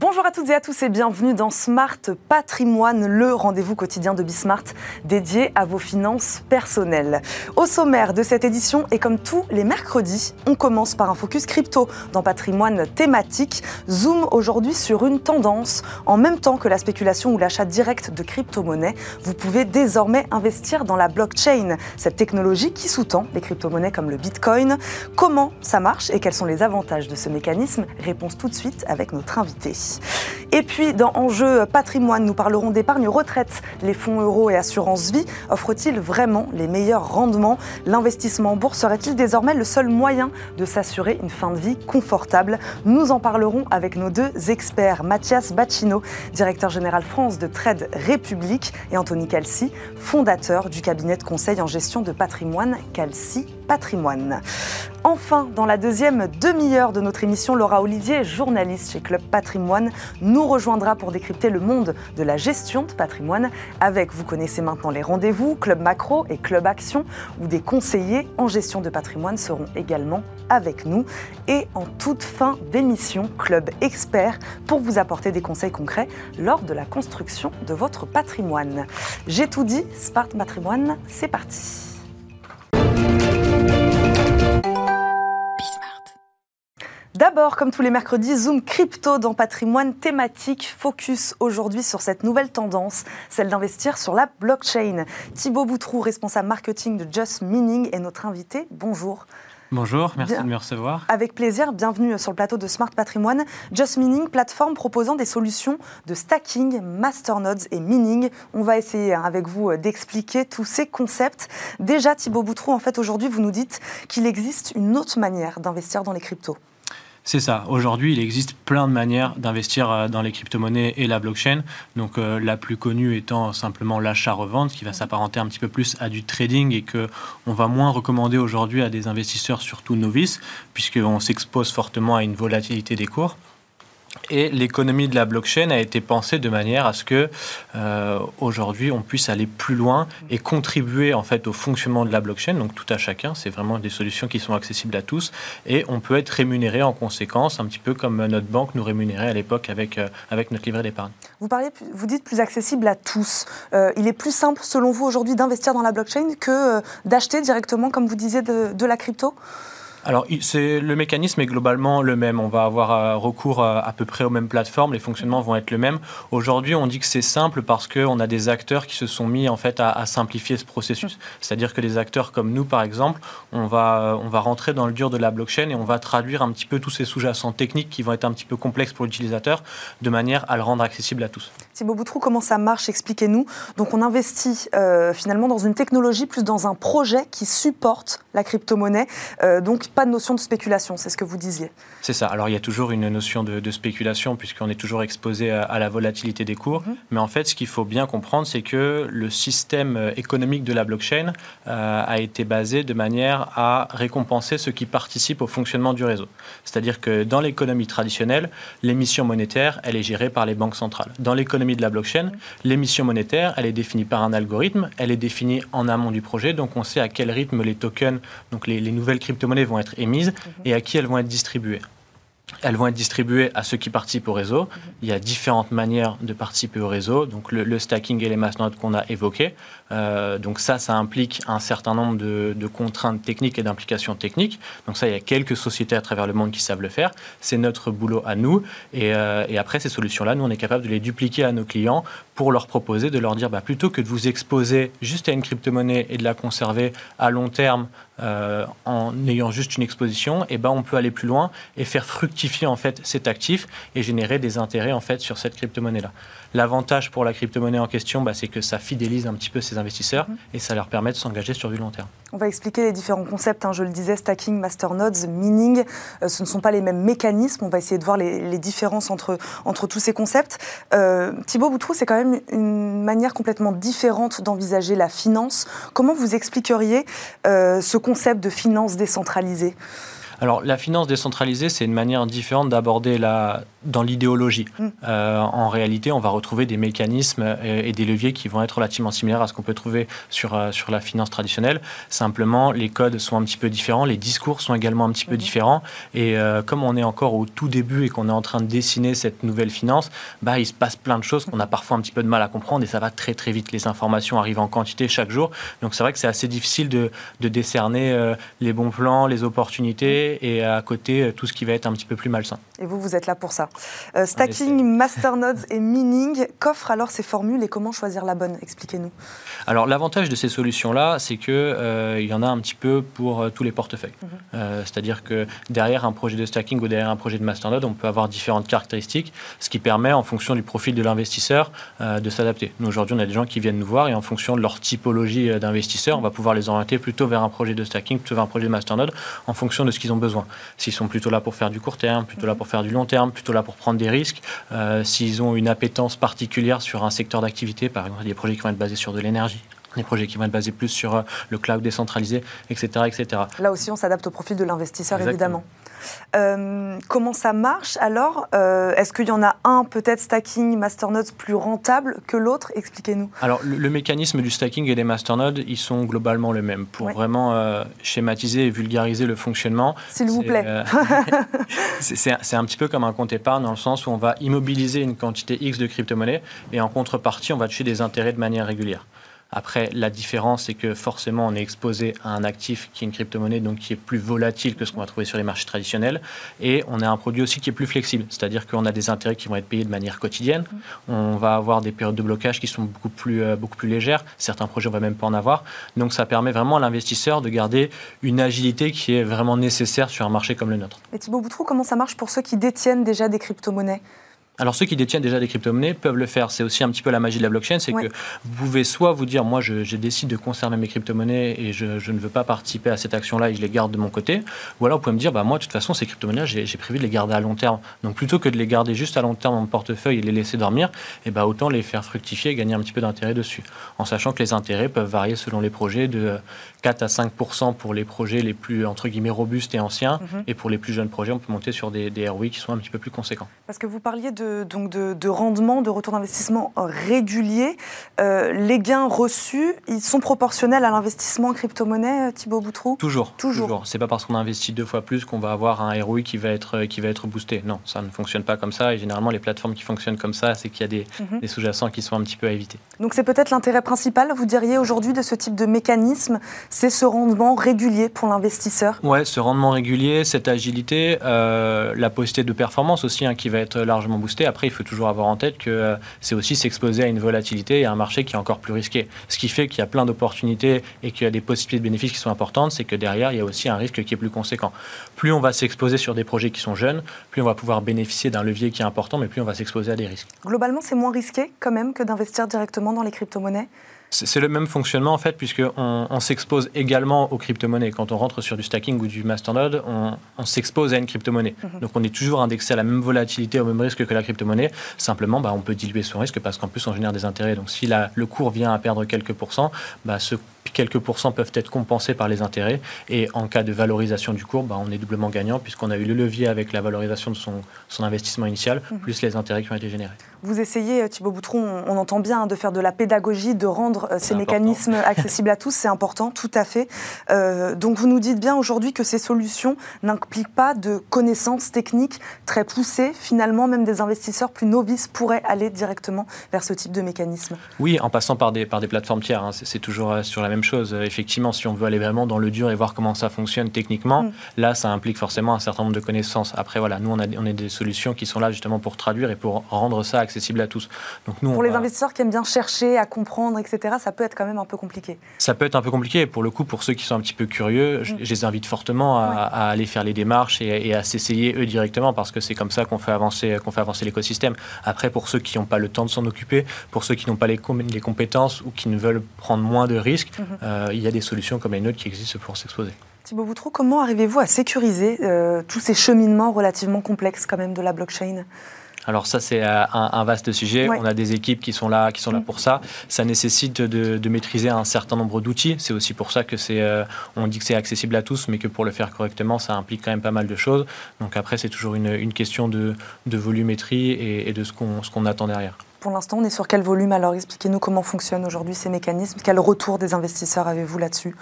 Bonjour à toutes et à tous et bienvenue dans Smart Patrimoine, le rendez-vous quotidien de Bismart dédié à vos finances personnelles. Au sommaire de cette édition et comme tous les mercredis, on commence par un focus crypto dans patrimoine thématique. Zoom aujourd'hui sur une tendance. En même temps que la spéculation ou l'achat direct de crypto-monnaies, vous pouvez désormais investir dans la blockchain, cette technologie qui sous-tend les crypto-monnaies comme le Bitcoin. Comment ça marche et quels sont les avantages de ce mécanisme? Réponse tout de suite avec notre invité. Et puis, dans Enjeu patrimoine, nous parlerons d'épargne retraite. Les fonds euros et assurance vie offrent-ils vraiment les meilleurs rendements? L'investissement en bourse serait-il désormais le seul moyen de s'assurer une fin de vie confortable? Nous en parlerons avec nos deux experts, Mathias Bacchino, directeur général France de Trade République, et Anthony Calci, fondateur du cabinet de conseil en gestion de patrimoine Calci Enfin, dans la deuxième demi-heure de notre émission, Laura Olivier, journaliste chez Club Patrimoine, nous rejoindra pour décrypter le monde de la gestion de patrimoine avec, vous connaissez maintenant les rendez-vous, Club Macro et Club Action, où des conseillers en gestion de patrimoine seront également avec nous. Et en toute fin d'émission, Club Expert pour vous apporter des conseils concrets lors de la construction de votre patrimoine. J'ai tout dit, Spart Patrimoine, c'est parti. D'abord, comme tous les mercredis, Zoom Crypto dans patrimoine thématique. Focus aujourd'hui sur cette nouvelle tendance, celle d'investir sur la blockchain. Thibaut Boutrou, responsable marketing de Just Meaning, est notre invité. Bonjour. Bonjour, merci de me recevoir. Avec plaisir, bienvenue sur le plateau de Smart Patrimoine. Just Meaning, plateforme proposant des solutions de stacking, masternodes et mining. On va essayer hein, avec vous euh, d'expliquer tous ces concepts. Déjà, Thibaut Boutrou, en fait, aujourd'hui, vous nous dites qu'il existe une autre manière d'investir dans les cryptos. C'est ça. Aujourd'hui, il existe plein de manières d'investir euh, dans les crypto-monnaies et la blockchain. Donc, euh, la plus connue étant simplement l'achat-revente, qui va s'apparenter un petit peu plus à du trading et que on va moins recommander aujourd'hui à des investisseurs, surtout novices, puisqu'on s'expose fortement à une volatilité des cours. Et l'économie de la blockchain a été pensée de manière à ce que euh, aujourd'hui on puisse aller plus loin et contribuer en fait au fonctionnement de la blockchain. Donc tout à chacun, c'est vraiment des solutions qui sont accessibles à tous et on peut être rémunéré en conséquence, un petit peu comme notre banque nous rémunérait à l'époque avec euh, avec notre livret d'épargne. Vous parlez, vous dites plus accessible à tous. Euh, il est plus simple selon vous aujourd'hui d'investir dans la blockchain que d'acheter directement, comme vous disiez, de, de la crypto? Alors, le mécanisme est globalement le même. On va avoir euh, recours à, peu près aux mêmes plateformes. Les fonctionnements vont être les mêmes. Aujourd'hui, on dit que c'est simple parce qu'on a des acteurs qui se sont mis en fait à, simplifier ce processus. C'est-à-dire que des acteurs comme nous, par exemple, on va, on va rentrer dans le dur de la blockchain et on va traduire un petit peu tous ces sous-jacents techniques qui vont être un petit peu complexes pour l'utilisateur de manière à le rendre accessible à tous. Thibaut Boutrou, comment ça marche? Expliquez-nous. Donc, on investit euh, finalement dans une technologie plus dans un projet qui supporte la crypto-monnaie. Euh, donc, pas de notion de spéculation, c'est ce que vous disiez. C'est ça. Alors il y a toujours une notion de, spéculation puisqu'on est toujours exposé à, la volatilité des cours. Mhm. Mais en fait, ce qu'il faut bien comprendre, c'est que le système euh, économique de la blockchain euh, a été basé de manière à récompenser ceux qui participent au fonctionnement du réseau. C'est-à-dire que dans l'économie traditionnelle, l'émission monétaire, elle est gérée par les banques centrales. Dans l'économie de la blockchain, mhm. l'émission monétaire, elle est définie par un algorithme, elle est définie en amont du projet, donc on sait à quel rythme les tokens, donc les, les nouvelles crypto-monnaies vont être émises mhm. et à qui elles vont être distribuées. Elles vont être distribuées à ceux qui participent au réseau. Il y a différentes manières de participer au réseau. Donc le, stacking et les masternodes qu'on a évoqués. Euh, donc ça, ça implique un certain nombre de, contraintes techniques et d'implications techniques. Donc ça, il y a quelques sociétés à travers le monde qui savent le faire. C'est notre boulot à nous. Et, euh, après, ces solutions-là, nous, on est capable de les dupliquer à nos clients pour leur proposer de leur dire, bah, plutôt que de vous exposer juste à une crypto-monnaie et de la conserver à long terme euh, en ayant juste une exposition, eh ben on peut aller plus loin et faire fructifier en fait cet actif et générer des intérêts en fait sur cette crypto-monnaie-là. L'avantage pour la crypto-monnaie en question, bah, c'est que ça fidélise un petit peu ces investisseurs mhm. et ça leur permet de s'engager sur du long terme. On va expliquer les différents concepts. Hein. je le disais, stacking, masternodes, mining. Euh, ce ne sont pas les mêmes mécanismes. On va essayer de voir les, différences entre, entre tous ces concepts. Euh, Thibaut Boutrou, c'est quand même une manière complètement différente d'envisager la finance. Comment vous expliqueriez euh, ce concept de finance décentralisée? Alors, la finance décentralisée, c'est une manière différente d'aborder la dans l'idéologie. Mm. Euh, en réalité, on va retrouver des mécanismes et, des leviers qui vont être relativement similaires à ce qu'on peut trouver sur, euh, sur la finance traditionnelle. Simplement, les codes sont un petit peu différents, les discours sont également un petit peu mm. différents. Et euh, comme on est encore au tout début et qu'on est en train de dessiner cette nouvelle finance, bah, il se passe plein de choses qu'on a parfois un petit peu de mal à comprendre et ça va très très vite. Les informations arrivent en quantité chaque jour. Donc c'est vrai que c'est assez difficile de, de décerner les bons plans, les opportunités et à côté tout ce qui va être un petit peu plus malsain. Et vous, vous êtes là pour ça. Euh, stacking, masternodes et mining, qu'offrent alors ces formules et comment choisir la bonne? Expliquez-nous. Alors l'avantage de ces solutions-là, c'est qu'il euh, y en a un petit peu pour euh, tous les portefeuilles. Mhm. C'est-à-dire que derrière un projet de stacking ou derrière un projet de masternode, on peut avoir différentes caractéristiques, ce qui permet en fonction du profil de l'investisseur de s'adapter. Nous aujourd'hui, on a des gens qui viennent nous voir et en fonction de leur typologie d'investisseur, on va pouvoir les orienter plutôt vers un projet de stacking, plutôt vers un projet de masternode en fonction de ce qu'ils ont besoin. S'ils sont plutôt là pour faire du court terme, plutôt là pour faire du long terme, plutôt là pour prendre des risques, euh, s'ils ont une appétence particulière sur un secteur d'activité, par exemple des projets qui vont être basés sur de l'énergie, des projets qui vont être basés plus sur euh, le cloud décentralisé, etc. etc. Là aussi, on s'adapte au profil de l'investisseur, évidemment. Euh, comment ça marche alors euh, Est-ce qu'il y en a un, peut-être stacking masternodes, plus rentable que l'autre? Expliquez-nous. Alors, le, mécanisme du stacking et des masternodes, ils sont globalement le même. Pour vraiment euh, schématiser et vulgariser le fonctionnement. S'il vous plaît. c'est un petit peu comme un compte épargne dans le sens où on va immobiliser une quantité X de crypto-monnaies et en contrepartie, on va toucher des intérêts de manière régulière. Après, la différence, c'est que forcément, on est exposé à un actif qui est une crypto-monnaie, donc qui est plus volatile que ce qu'on va trouver sur les marchés traditionnels. Et on a un produit aussi qui est plus flexible, c'est-à-dire qu'on a des intérêts qui vont être payés de manière quotidienne. On va avoir des périodes de blocage qui sont beaucoup plus, euh, beaucoup plus légères. Certains projets, on va même pas en avoir. Donc, ça permet vraiment à l'investisseur de garder une agilité qui est vraiment nécessaire sur un marché comme le nôtre. Et Thibaut Boutrou, comment ça marche pour ceux qui détiennent déjà des crypto-monnaies? Alors ceux qui détiennent déjà des crypto-monnaies peuvent le faire. C'est aussi un petit peu la magie de la blockchain, c'est que vous pouvez soit vous dire, moi je, décide de conserver mes crypto-monnaies et je, ne veux pas participer à cette action-là et je les garde de mon côté. Ou alors vous pouvez me dire, bah, moi de toute façon ces crypto-monnaies, j'ai prévu de les garder à long terme. Donc plutôt que de les garder juste à long terme dans mon portefeuille et les laisser dormir, et eh bah, autant les faire fructifier et gagner un petit peu d'intérêt dessus. En sachant que les intérêts peuvent varier selon les projets de 4 à 5 pour les projets les plus entre guillemets robustes et anciens. Mhm. Et pour les plus jeunes projets, on peut monter sur des, des ROI qui sont un petit peu plus conséquents. Parce que vous parliez de, donc de rendement, de retour d'investissement régulier. Euh, les gains reçus, ils sont proportionnels à l'investissement en crypto-monnaie, euh, Thibaut Boutrou Toujours. Toujours. C'est pas parce qu'on investit deux fois plus qu'on va avoir un ROI qui va, être, qui va être boosté. Non, ça ne fonctionne pas comme ça. Et généralement, les plateformes qui fonctionnent comme ça, c'est qu'il y a des, mhm. des sous-jacents qui sont un petit peu à éviter. Donc c'est peut-être l'intérêt principal, vous diriez, aujourd'hui de ce type de mécanisme, c'est ce rendement régulier pour l'investisseur Ouais, ce rendement régulier, cette agilité, euh, la possibilité de performance aussi hein, qui va être largement boostée. Après, il faut toujours avoir en tête que euh, c'est aussi s'exposer à une volatilité et à un marché qui est encore plus risqué. Ce qui fait qu'il y a plein d'opportunités et qu'il y a des possibilités de bénéfices qui sont importantes, c'est que derrière, il y a aussi un risque qui est plus conséquent. Plus on va s'exposer sur des projets qui sont jeunes, plus on va pouvoir bénéficier d'un levier qui est important, mais plus on va s'exposer à des risques. Globalement, c'est moins risqué quand même que d'investir directement dans les crypto-monnaies? C'est le même fonctionnement en fait, puisqu'on on, s'expose également aux crypto-monnaies. Quand on rentre sur du stacking ou du masternode, on, on s'expose à une crypto-monnaie. Mhm. Donc on est toujours indexé à la même volatilité, au même risque que la crypto-monnaie. Simplement, bah, on peut diluer son risque parce qu'en plus on génère des intérêts. Donc si la, le cours vient à perdre quelques pourcents, bah, ce quelques pourcents peuvent être compensés par les intérêts. Et en cas de valorisation du cours, bah, on est doublement gagnant puisqu'on a eu le levier avec la valorisation de son, son investissement initial, mhm. plus les intérêts qui ont été générés. Vous essayez, Thibaut Boutron, on, entend bien, de faire de la pédagogie, de rendre euh, ces mécanismes accessibles à tous, c'est important, tout à fait. Euh, donc vous nous dites bien aujourd'hui que ces solutions n'impliquent pas de connaissances techniques très poussées. Finalement, même des investisseurs plus novices pourraient aller directement vers ce type de mécanisme. Oui, en passant par des, par des plateformes tiers, hein. c'est toujours euh, sur la même chose. Effectivement, si on veut aller vraiment dans le dur et voir comment ça fonctionne techniquement, mm. là, ça implique forcément un certain nombre de connaissances. Après, voilà, nous, on a, on a des solutions qui sont là justement pour traduire et pour rendre ça accessible à tous. Donc nous, pour les investisseurs qui aiment bien chercher à comprendre, etc., ça peut être quand même un peu compliqué. Ça peut être un peu compliqué. Pour le coup, pour ceux qui sont un petit peu curieux, je, mm. les invite fortement à, aller faire les démarches et, à s'essayer eux directement parce que c'est comme ça qu'on fait avancer, qu'on fait avancer l'écosystème. Après, pour ceux qui n'ont pas le temps de s'en occuper, pour ceux qui n'ont pas les, les, compétences ou qui ne veulent prendre moins de risques, euh, il y a des solutions comme les nôtres qui existent pour s'exposer. Thibaut Boutreau, comment arrivez-vous à sécuriser euh, tous ces cheminements relativement complexes quand même de la blockchain? Alors ça c'est un, vaste sujet. On a des équipes qui sont là, qui sont là mm. pour ça. Ça nécessite de, maîtriser un certain nombre d'outils. C'est aussi pour ça que c'est, on dit que c'est accessible à tous, mais que pour le faire correctement, ça implique quand même pas mal de choses. Donc après c'est toujours une, question de, volumétrie et, et de ce qu'on, ce qu'on attend derrière. Pour l'instant, on est sur quel volume? Alors expliquez-nous comment fonctionnent aujourd'hui ces mécanismes. Quel retour des investisseurs avez-vous là-dessus?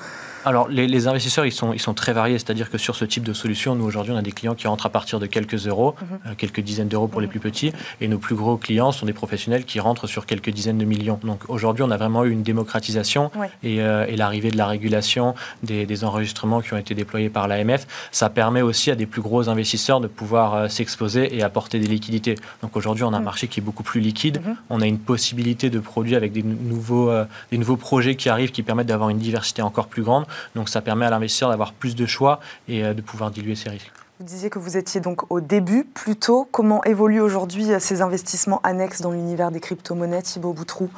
Alors, les, investisseurs, ils sont, ils sont très variés. C'est-à-dire que sur ce type de solution, nous, aujourd'hui, on a des clients qui rentrent à partir de quelques euros, mhm. euh, quelques dizaines d'euros pour les plus petits. Et nos plus gros clients sont des professionnels qui rentrent sur quelques dizaines de millions. Donc, aujourd'hui, on a vraiment eu une démocratisation euh, et, l'arrivée de la régulation, des, enregistrements qui ont été déployés par l'AMF. Ça permet aussi à des plus gros investisseurs de pouvoir euh, s'exposer et apporter des liquidités. Donc, aujourd'hui, on a un mhm. marché qui est beaucoup plus liquide. Mhm. On a une possibilité de produire avec des nouveaux, des nouveaux projets qui arrivent qui permettent d'avoir une diversité encore plus grande. Donc ça permet à l'investisseur d'avoir plus de choix et euh, de pouvoir diluer ses risques. Vous disiez que vous étiez donc au début plutôt. Comment évoluent aujourd'hui euh, ces investissements annexes dans l'univers des crypto-monnaies, Thibaut Boutrou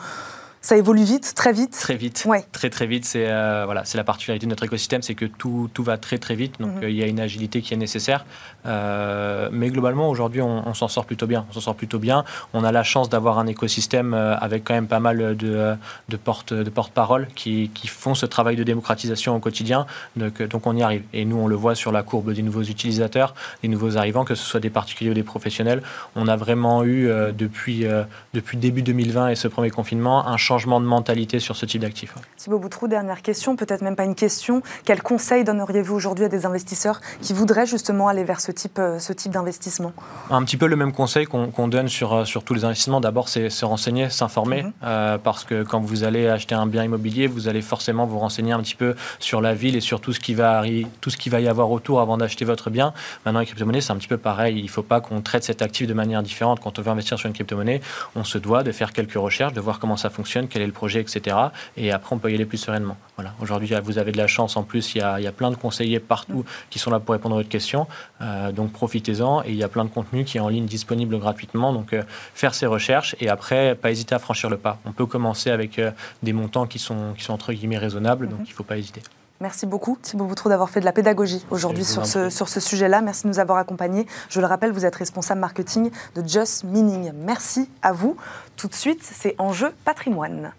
ça évolue vite, très vite Très vite, ouais. très très vite. C'est euh, voilà, c'est la particularité de notre écosystème, c'est que tout, tout va très très vite, donc mhm. euh, il y a une agilité qui est nécessaire. Euh, mais globalement, aujourd'hui, on, s'en sort plutôt bien. On s'en sort plutôt bien. On a la chance d'avoir un écosystème avec quand même pas mal de, de porte de porte-parole qui, qui, font ce travail de démocratisation au quotidien. Donc, donc on y arrive. Et nous, on le voit sur la courbe des nouveaux utilisateurs, des nouveaux arrivants, que ce soit des particuliers ou des professionnels. On a vraiment eu depuis depuis début 2020 et ce premier confinement un changement de mentalité sur ce type d'actifs. Thibaut Boutrou, dernière question, peut-être même pas une question. Quel conseil donneriez-vous aujourd'hui à des investisseurs qui voudraient justement aller vers ce type, euh, ce type d'investissement? Un petit peu le même conseil qu'on donne sur, euh, sur tous les investissements. D'abord, c'est se renseigner, s'informer, mhm. euh, parce que quand vous allez acheter un bien immobilier, vous allez forcément vous renseigner un petit peu sur la ville et sur tout ce qui va, tout ce qui va y avoir autour avant d'acheter votre bien. Maintenant, les crypto-monnaies, c'est un petit peu pareil. Il ne faut pas qu'on traite cet actif de manière différente. Quand on veut investir sur une crypto-monnaie, on se doit de faire quelques recherches, de voir comment ça fonctionne, quel est le projet, etc. Et après, on peut y aller plus sereinement. Voilà. Aujourd'hui, vous avez de la chance. En plus, il y a, il y a plein de conseillers partout qui sont là pour répondre à votre question. Euh, donc, profitez-en. Et il y a plein de contenu qui est en ligne disponible gratuitement. Donc, euh, faire ses recherches et après, pas hésiter à franchir le pas. On peut commencer avec euh, des montants qui sont, qui sont entre guillemets raisonnables. Donc, mhm. il ne faut pas hésiter. Merci beaucoup Thibaut Boutreau d'avoir fait de la pédagogie aujourd'hui sur ce, sur ce sujet-là. Merci de nous avoir accompagnés. Je le rappelle, vous êtes responsable marketing de Just Meaning. Merci à vous. Tout de suite, c'est Enjeu patrimoine.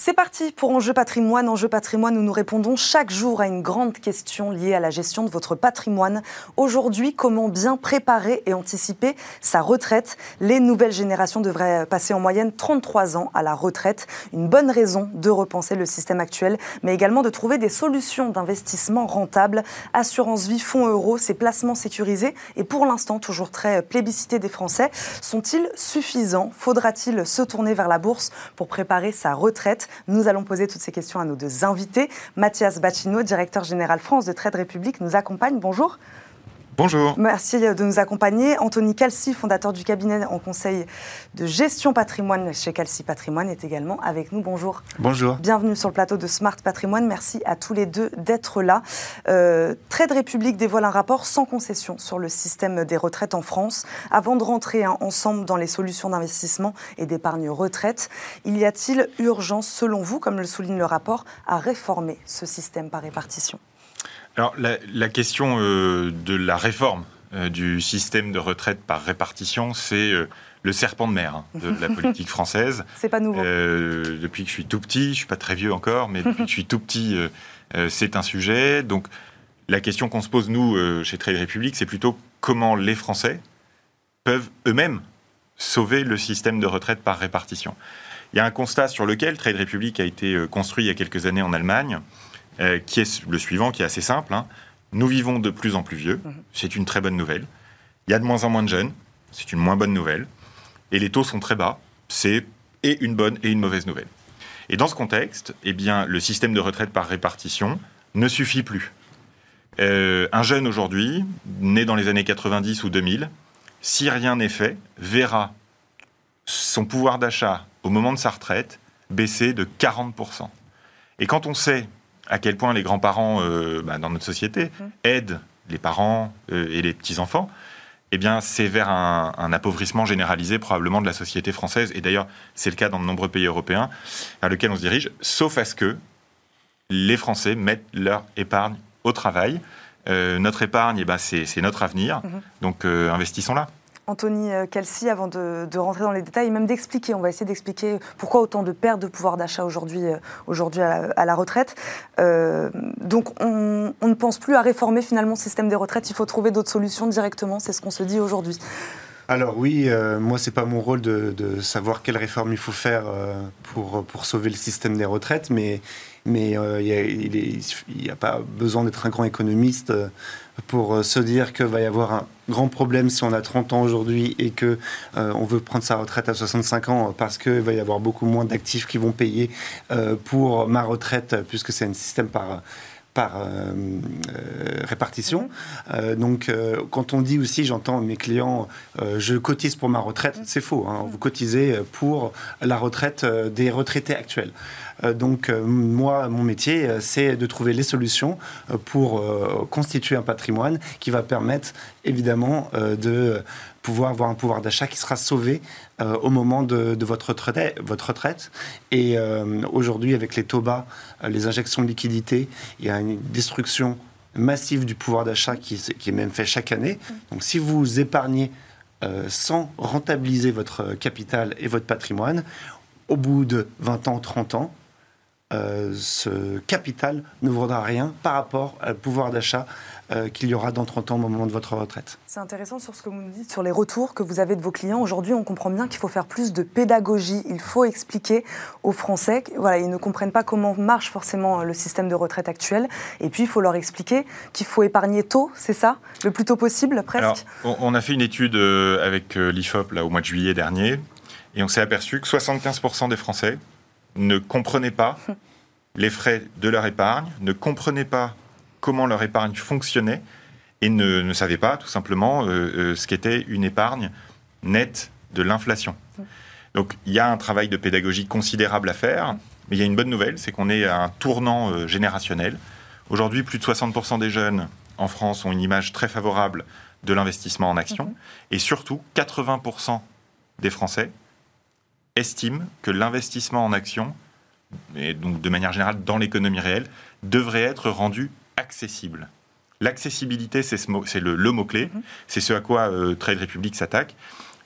C'est parti pour Enjeu patrimoine. Enjeu patrimoine où nous répondons chaque jour à une grande question liée à la gestion de votre patrimoine. Aujourd'hui, comment bien préparer et anticiper sa retraite? Les nouvelles générations devraient passer en moyenne 33 ans à la retraite. Une bonne raison de repenser le système actuel, mais également de trouver des solutions d'investissement rentables. Assurance vie, fonds euros, ces placements sécurisés et pour l'instant toujours très plébiscités des Français, sont-ils suffisants? Faudra-t-il se tourner vers la bourse pour préparer sa retraite? Nous allons poser toutes ces questions à nos deux invités. Mathias Bacchino, directeur général France de Trade République, nous accompagne. Bonjour. Bonjour. Merci de nous accompagner. Anthony Calci, fondateur du cabinet en conseil de gestion patrimoine chez Calci Patrimoine, est également avec nous. Bonjour. Bonjour. Bienvenue sur le plateau de Smart Patrimoine. Merci à tous les deux d'être là. Euh, Trade République dévoile un rapport sans concession sur le système des retraites en France. Avant de rentrer hein, ensemble dans les solutions d'investissement et d'épargne retraite, il y a-t-il urgence, selon vous, comme le souligne le rapport, à réformer ce système par répartition? Alors, la, question euh, de la réforme euh, du système de retraite par répartition, c'est euh, le serpent de mer hein, de la politique française. c'est pas nouveau. depuis que je suis tout petit, je suis pas très vieux encore, mais depuis que je suis tout petit, c'est un sujet. Donc, la question qu'on se pose, nous, chez Trade Republic, c'est plutôt comment les Français peuvent eux-mêmes sauver le système de retraite par répartition. Il y a un constat sur lequel Trade Republic a été construit il y a quelques années en Allemagne. Euh, qui est le suivant, qui est assez simple. Hein. Nous vivons de plus en plus vieux, mhm. c'est une très bonne nouvelle. Il y a de moins en moins de jeunes, c'est une moins bonne nouvelle. Et les taux sont très bas, c'est et une bonne et une mauvaise nouvelle. Et dans ce contexte, eh bien, le système de retraite par répartition ne suffit plus. Euh, un jeune aujourd'hui, né dans les années 90 ou 2000, si rien n'est fait, verra son pouvoir d'achat au moment de sa retraite baisser de 40%. Et quand on sait à quel point les grands-parents euh, bah, dans notre société mmh. aident les parents euh, et les petits-enfants, eh bien, c'est vers un, appauvrissement généralisé probablement de la société française. Et d'ailleurs, c'est le cas dans de nombreux pays européens vers lequel on se dirige, sauf à ce que les Français mettent leur épargne au travail. notre épargne, eh ben, c'est notre avenir. Mhm. Donc investissons-la. Anthony Kelsey, avant de, rentrer dans les détails, même d'expliquer, on va essayer d'expliquer pourquoi autant de pertes de pouvoir d'achat aujourd'hui aujourd'hui à, la retraite. donc on, ne pense plus à réformer finalement le système des retraites, il faut trouver d'autres solutions directement, c'est ce qu'on se dit aujourd'hui. Alors oui, euh, moi c'est pas mon rôle de, savoir quelle réforme il faut faire euh, pour, sauver le système des retraites, mais, euh, il n'y a, pas besoin d'être un grand économiste pour se dire qu'il va y avoir un grand problème si on a 30 ans aujourd'hui et que on veut prendre sa retraite à 65 ans parce qu'il va y avoir beaucoup moins d'actifs qui vont payer pour ma retraite puisque c'est un système par par euh, euh, répartition. Mhm. Euh, donc, quand on dit aussi, j'entends mes clients, je cotise pour ma retraite, mhm. c'est faux. Hein. Vous cotisez pour la retraite des retraités actuels. Donc moi, mon métier, c'est de trouver les solutions pour constituer un patrimoine qui va permettre évidemment de pouvoir avoir un pouvoir d'achat qui sera sauvé euh, au moment de, votre, retraite. Et euh, aujourd'hui, avec les taux bas, euh, les injections de liquidités, il y a une destruction massive du pouvoir d'achat qui, qui, est même fait chaque année. Donc si vous épargnez sans rentabiliser votre capital et votre patrimoine, au bout de 20 ans, 30 ans, ce capital ne vaudra rien par rapport au pouvoir d'achat euh, qu'il y aura dans 30 ans au moment de votre retraite. C'est intéressant sur ce que vous nous dites, sur les retours que vous avez de vos clients. Aujourd'hui, on comprend bien qu'il faut faire plus de pédagogie. Il faut expliquer aux Français, voilà, ils ne comprennent pas comment marche forcément le système de retraite actuel. Et puis, il faut leur expliquer qu'il faut épargner tôt, c'est ça? Le plus tôt possible, presque? Alors, on a fait une étude euh, avec euh, l'IFOP là, au mois de juillet dernier, et on s'est aperçu que 75% des Français ne comprenaient pas les frais de leur épargne, ne comprenaient pas comment leur épargne fonctionnait et ne, ne savaient pas tout simplement euh, euh, ce qu'était une épargne nette de l'inflation. Donc il y a un travail de pédagogie considérable à faire, mais il y a une bonne nouvelle, c'est qu'on est à un tournant euh, générationnel. Aujourd'hui, plus de 60% des jeunes en France ont une image très favorable de l'investissement en action, mhm. et surtout 80% des Français estiment que l'investissement en action, et donc de manière générale dans l'économie réelle, devrait être rendu accessible. L'accessibilité, c'est le, le mot-clé, mhm. c'est ce à quoi euh, Trade Republic s'attaque.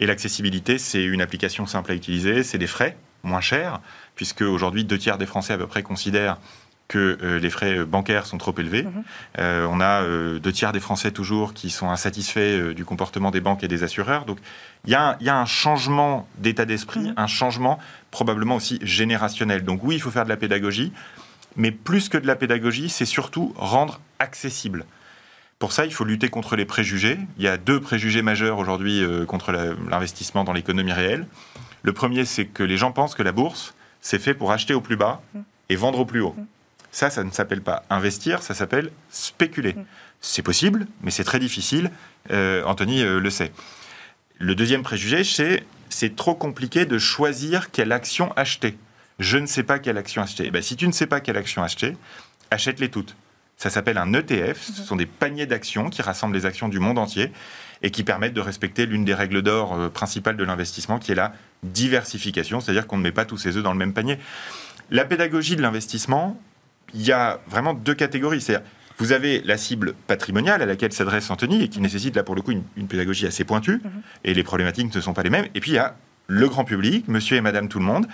Et l'accessibilité, c'est une application simple à utiliser, c'est des frais moins chers, puisque aujourd'hui, deux tiers des Français à peu près considèrent que euh, les frais bancaires sont trop élevés. Mhm. Euh, on a deux tiers des Français toujours qui sont insatisfaits du comportement des banques et des assureurs. Donc il y, a un changement d'état d'esprit, mhm. un changement probablement aussi générationnel. Donc oui, il faut faire de la pédagogie. Mais plus que de la pédagogie, c'est surtout rendre accessible. Pour ça, il faut lutter contre les préjugés. Il y a deux préjugés majeurs aujourd'hui euh, contre l'investissement dans l'économie réelle. Le premier, c'est que les gens pensent que la bourse, c'est fait pour acheter au plus bas et vendre au plus haut. Ça, ça ne s'appelle pas investir, ça s'appelle spéculer. C'est possible, mais c'est très difficile. Euh, Anthony euh, le sait. Le deuxième préjugé, c'est c'est trop compliqué de choisir quelle action acheter je ne sais pas quelle action acheter. Eh ben, si tu ne sais pas quelle action acheter, achète-les toutes. Ça s'appelle un ETF. Ce mhm. sont des paniers d'actions qui rassemblent les actions du monde entier et qui permettent de respecter l'une des règles d'or euh, principales de l'investissement, qui est la diversification, c'est-à-dire qu'on ne met pas tous ses œufs dans le même panier. La pédagogie de l'investissement, il y a vraiment deux catégories. C'est-à-dire, vous avez la cible patrimoniale à laquelle s'adresse Anthony et qui nécessite là pour le coup une, pédagogie assez pointue, mhm. et les problématiques ne sont pas les mêmes. Et puis il y a le grand public, monsieur et madame tout le monde,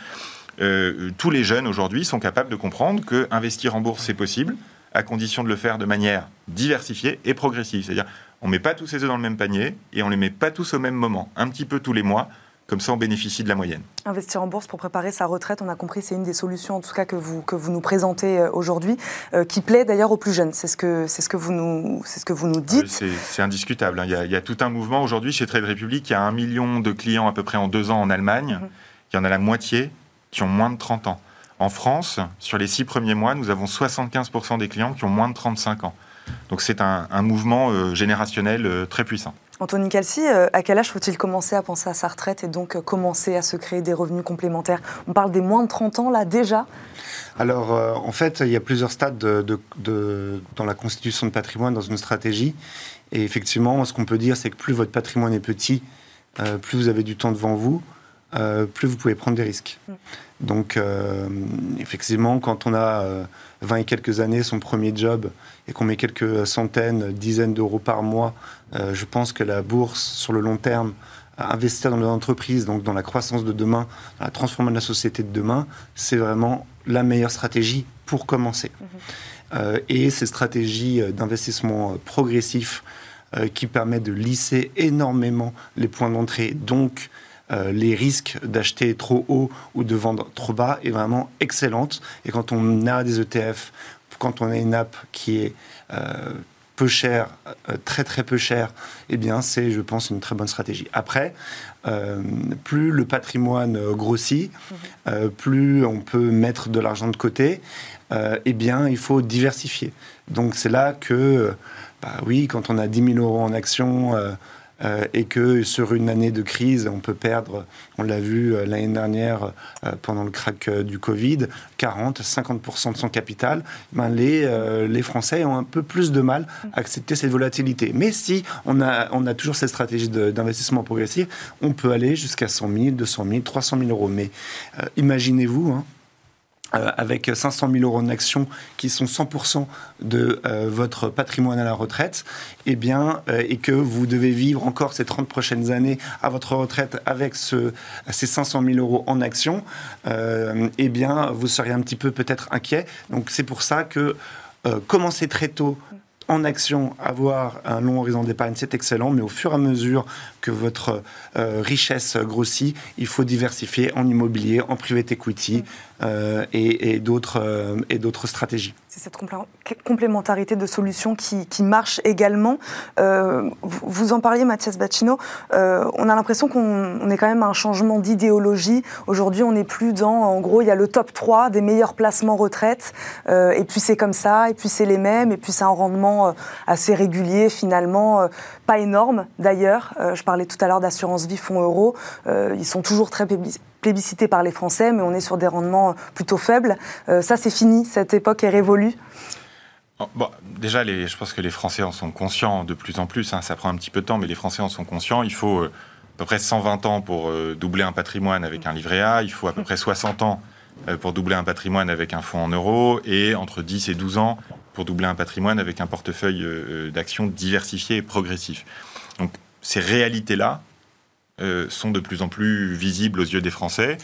euh, tous les jeunes aujourd'hui sont capables de comprendre que investir en bourse, c'est possible, à condition de le faire de manière diversifiée et progressive. C'est-à-dire, on ne met pas tous ses œufs dans le même panier et on ne les met pas tous au même moment, un petit peu tous les mois. Comme ça, on bénéficie de la moyenne. Investir en bourse pour préparer sa retraite, on a compris, c'est une des solutions, en tout cas, que vous, que vous nous présentez euh, aujourd'hui, euh, qui plaît d'ailleurs aux plus jeunes. C'est ce que, c'est ce que, vous, nous, c'est ce que vous nous dites. C'est, indiscutable. Hein. Il y, a, tout un mouvement aujourd'hui chez Trade Republic. Il y a un million de clients à peu près en deux ans en Allemagne. Mhm. Il y en a la moitié qui ont moins de 30 ans. En France, sur les six premiers mois, nous avons 75% des clients qui ont moins de 35 ans. Donc c'est un, mouvement euh, générationnel euh, très puissant. Anthony Calci, euh, à quel âge faut-il commencer à penser à sa retraite et donc commencer à se créer des revenus complémentaires? On parle des moins de 30 ans là déjà? Alors en fait, il y a plusieurs stades de, dans la constitution de patrimoine, dans une stratégie. Et effectivement, ce qu'on peut dire, c'est que plus votre patrimoine est petit, plus vous avez du temps devant vous, plus vous pouvez prendre des risques. Mm. Donc, effectivement, quand on a 20 et quelques années son premier job et qu'on met quelques centaines, dizaines d'euros par mois, je pense que la bourse, sur le long terme, investir dans les entreprises, donc dans la croissance de demain, dans la transformation de la société de demain, c'est vraiment la meilleure stratégie pour commencer. Euh, et ces stratégies euh, d'investissement euh, progressif qui permettent de lisser énormément les points d'entrée, donc les risques d'acheter trop haut ou de vendre trop bas, est vraiment excellente. Et quand on a des ETF, quand on a une app qui est peu cher, euh, très très peu cher, eh bien c'est, je pense, une très bonne stratégie. Après, euh, plus le patrimoine grossit, mhm. euh, plus on peut mettre de l'argent de côté, eh bien il faut diversifier. Donc c'est là que, bah oui, quand on a 10 000 euros en actions, euh, et que sur une année de crise, on peut perdre, on l'a vu euh, l'année dernière euh, pendant le crack du Covid, 40-50% de son capital, ben les, Français ont un peu plus de mal à accepter cette volatilité. Mais si on a, on a toujours cette stratégie d'investissement progressif, on peut aller jusqu'à 100 000, 200 000, 300 000 euros. Mais imaginez-vous, hein, euh, avec 500 000 euros en actions qui sont 100% de euh, votre patrimoine à la retraite, et eh bien, euh, et que vous devez vivre encore ces 30 prochaines années à votre retraite avec ce, ces 500 000 euros en actions, eh bien, vous seriez un petit peu peut-être inquiet. Donc, c'est pour ça que commencer très tôt en action, avoir un long horizon d'épargne, c'est excellent, mais au fur et à mesure que votre richesse grossit, il faut diversifier en immobilier, en private equity, euh, et, d'autres euh, et d'autres stratégies. C'est cette complémentarité de solutions qui, qui marche également. Euh, vous en parliez, Mathias Bacchino. on a l'impression qu'on est quand même à un changement d'idéologie. Aujourd'hui, on n'est plus dans, en gros, il y a le top 3 des meilleurs placements retraite, et puis c'est comme ça, et puis c'est les mêmes, et puis c'est un rendement assez régulier finalement, pas énorme d'ailleurs. je parlais tout à l'heure d'assurance vie fonds euros. ils sont toujours très plébiscité par les Français, mais on est sur des rendements plutôt faibles. Euh, ça, c'est fini, cette époque est révolue. Oh, bon, déjà, je pense que les Français en sont conscients de plus en plus. Hein. ça prend un petit peu de temps, mais les Français en sont conscients. Il faut euh, à peu près 120 ans pour euh, doubler un patrimoine avec un livret A. Il faut à peu près 60 ans pour doubler un patrimoine avec un fonds en euros. Et entre 10 et 12 ans pour doubler un patrimoine avec un portefeuille d'actions diversifié et progressif. Donc, ces réalités-là, euh, sont de plus en plus visibles aux yeux des Français.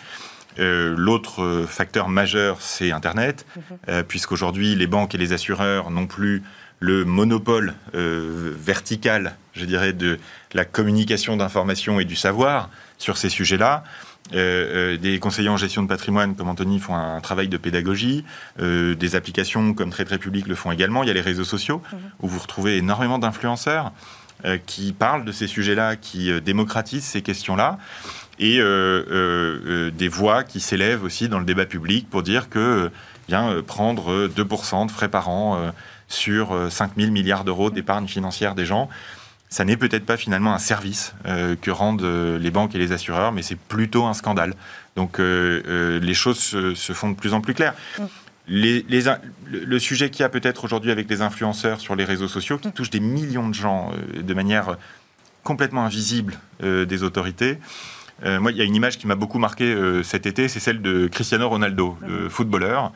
Euh, l'autre facteur majeur, c'est Internet, mhm. euh, puisqu'aujourd'hui, les banques et les assureurs n'ont plus le monopole vertical, je dirais, de la communication d'informations et du savoir sur ces sujets-là. des conseillers en gestion de patrimoine comme Anthony font un, travail de pédagogie, des applications comme Trade Republic le font également, il y a les réseaux sociaux mhm. où vous retrouvez énormément d'influenceurs euh, qui parlent de ces sujets-là, qui euh, démocratisent ces questions-là, et euh, des voix qui s'élèvent aussi dans le débat public pour dire que bien, prendre 2% de frais par an sur 5 000 milliards d'euros d'épargne financière des gens, ça n'est peut-être pas finalement un service que rendent les banques et les assureurs, mais c'est plutôt un scandale. Donc les choses se, font de plus en plus claires. Le sujet qu'il y a peut-être aujourd'hui avec les influenceurs sur les réseaux sociaux, qui touche des millions de gens euh, de manière complètement invisible euh, des autorités. Euh, moi, il y a une image qui m'a beaucoup marqué cet été, c'est celle de Cristiano Ronaldo, le footballeur,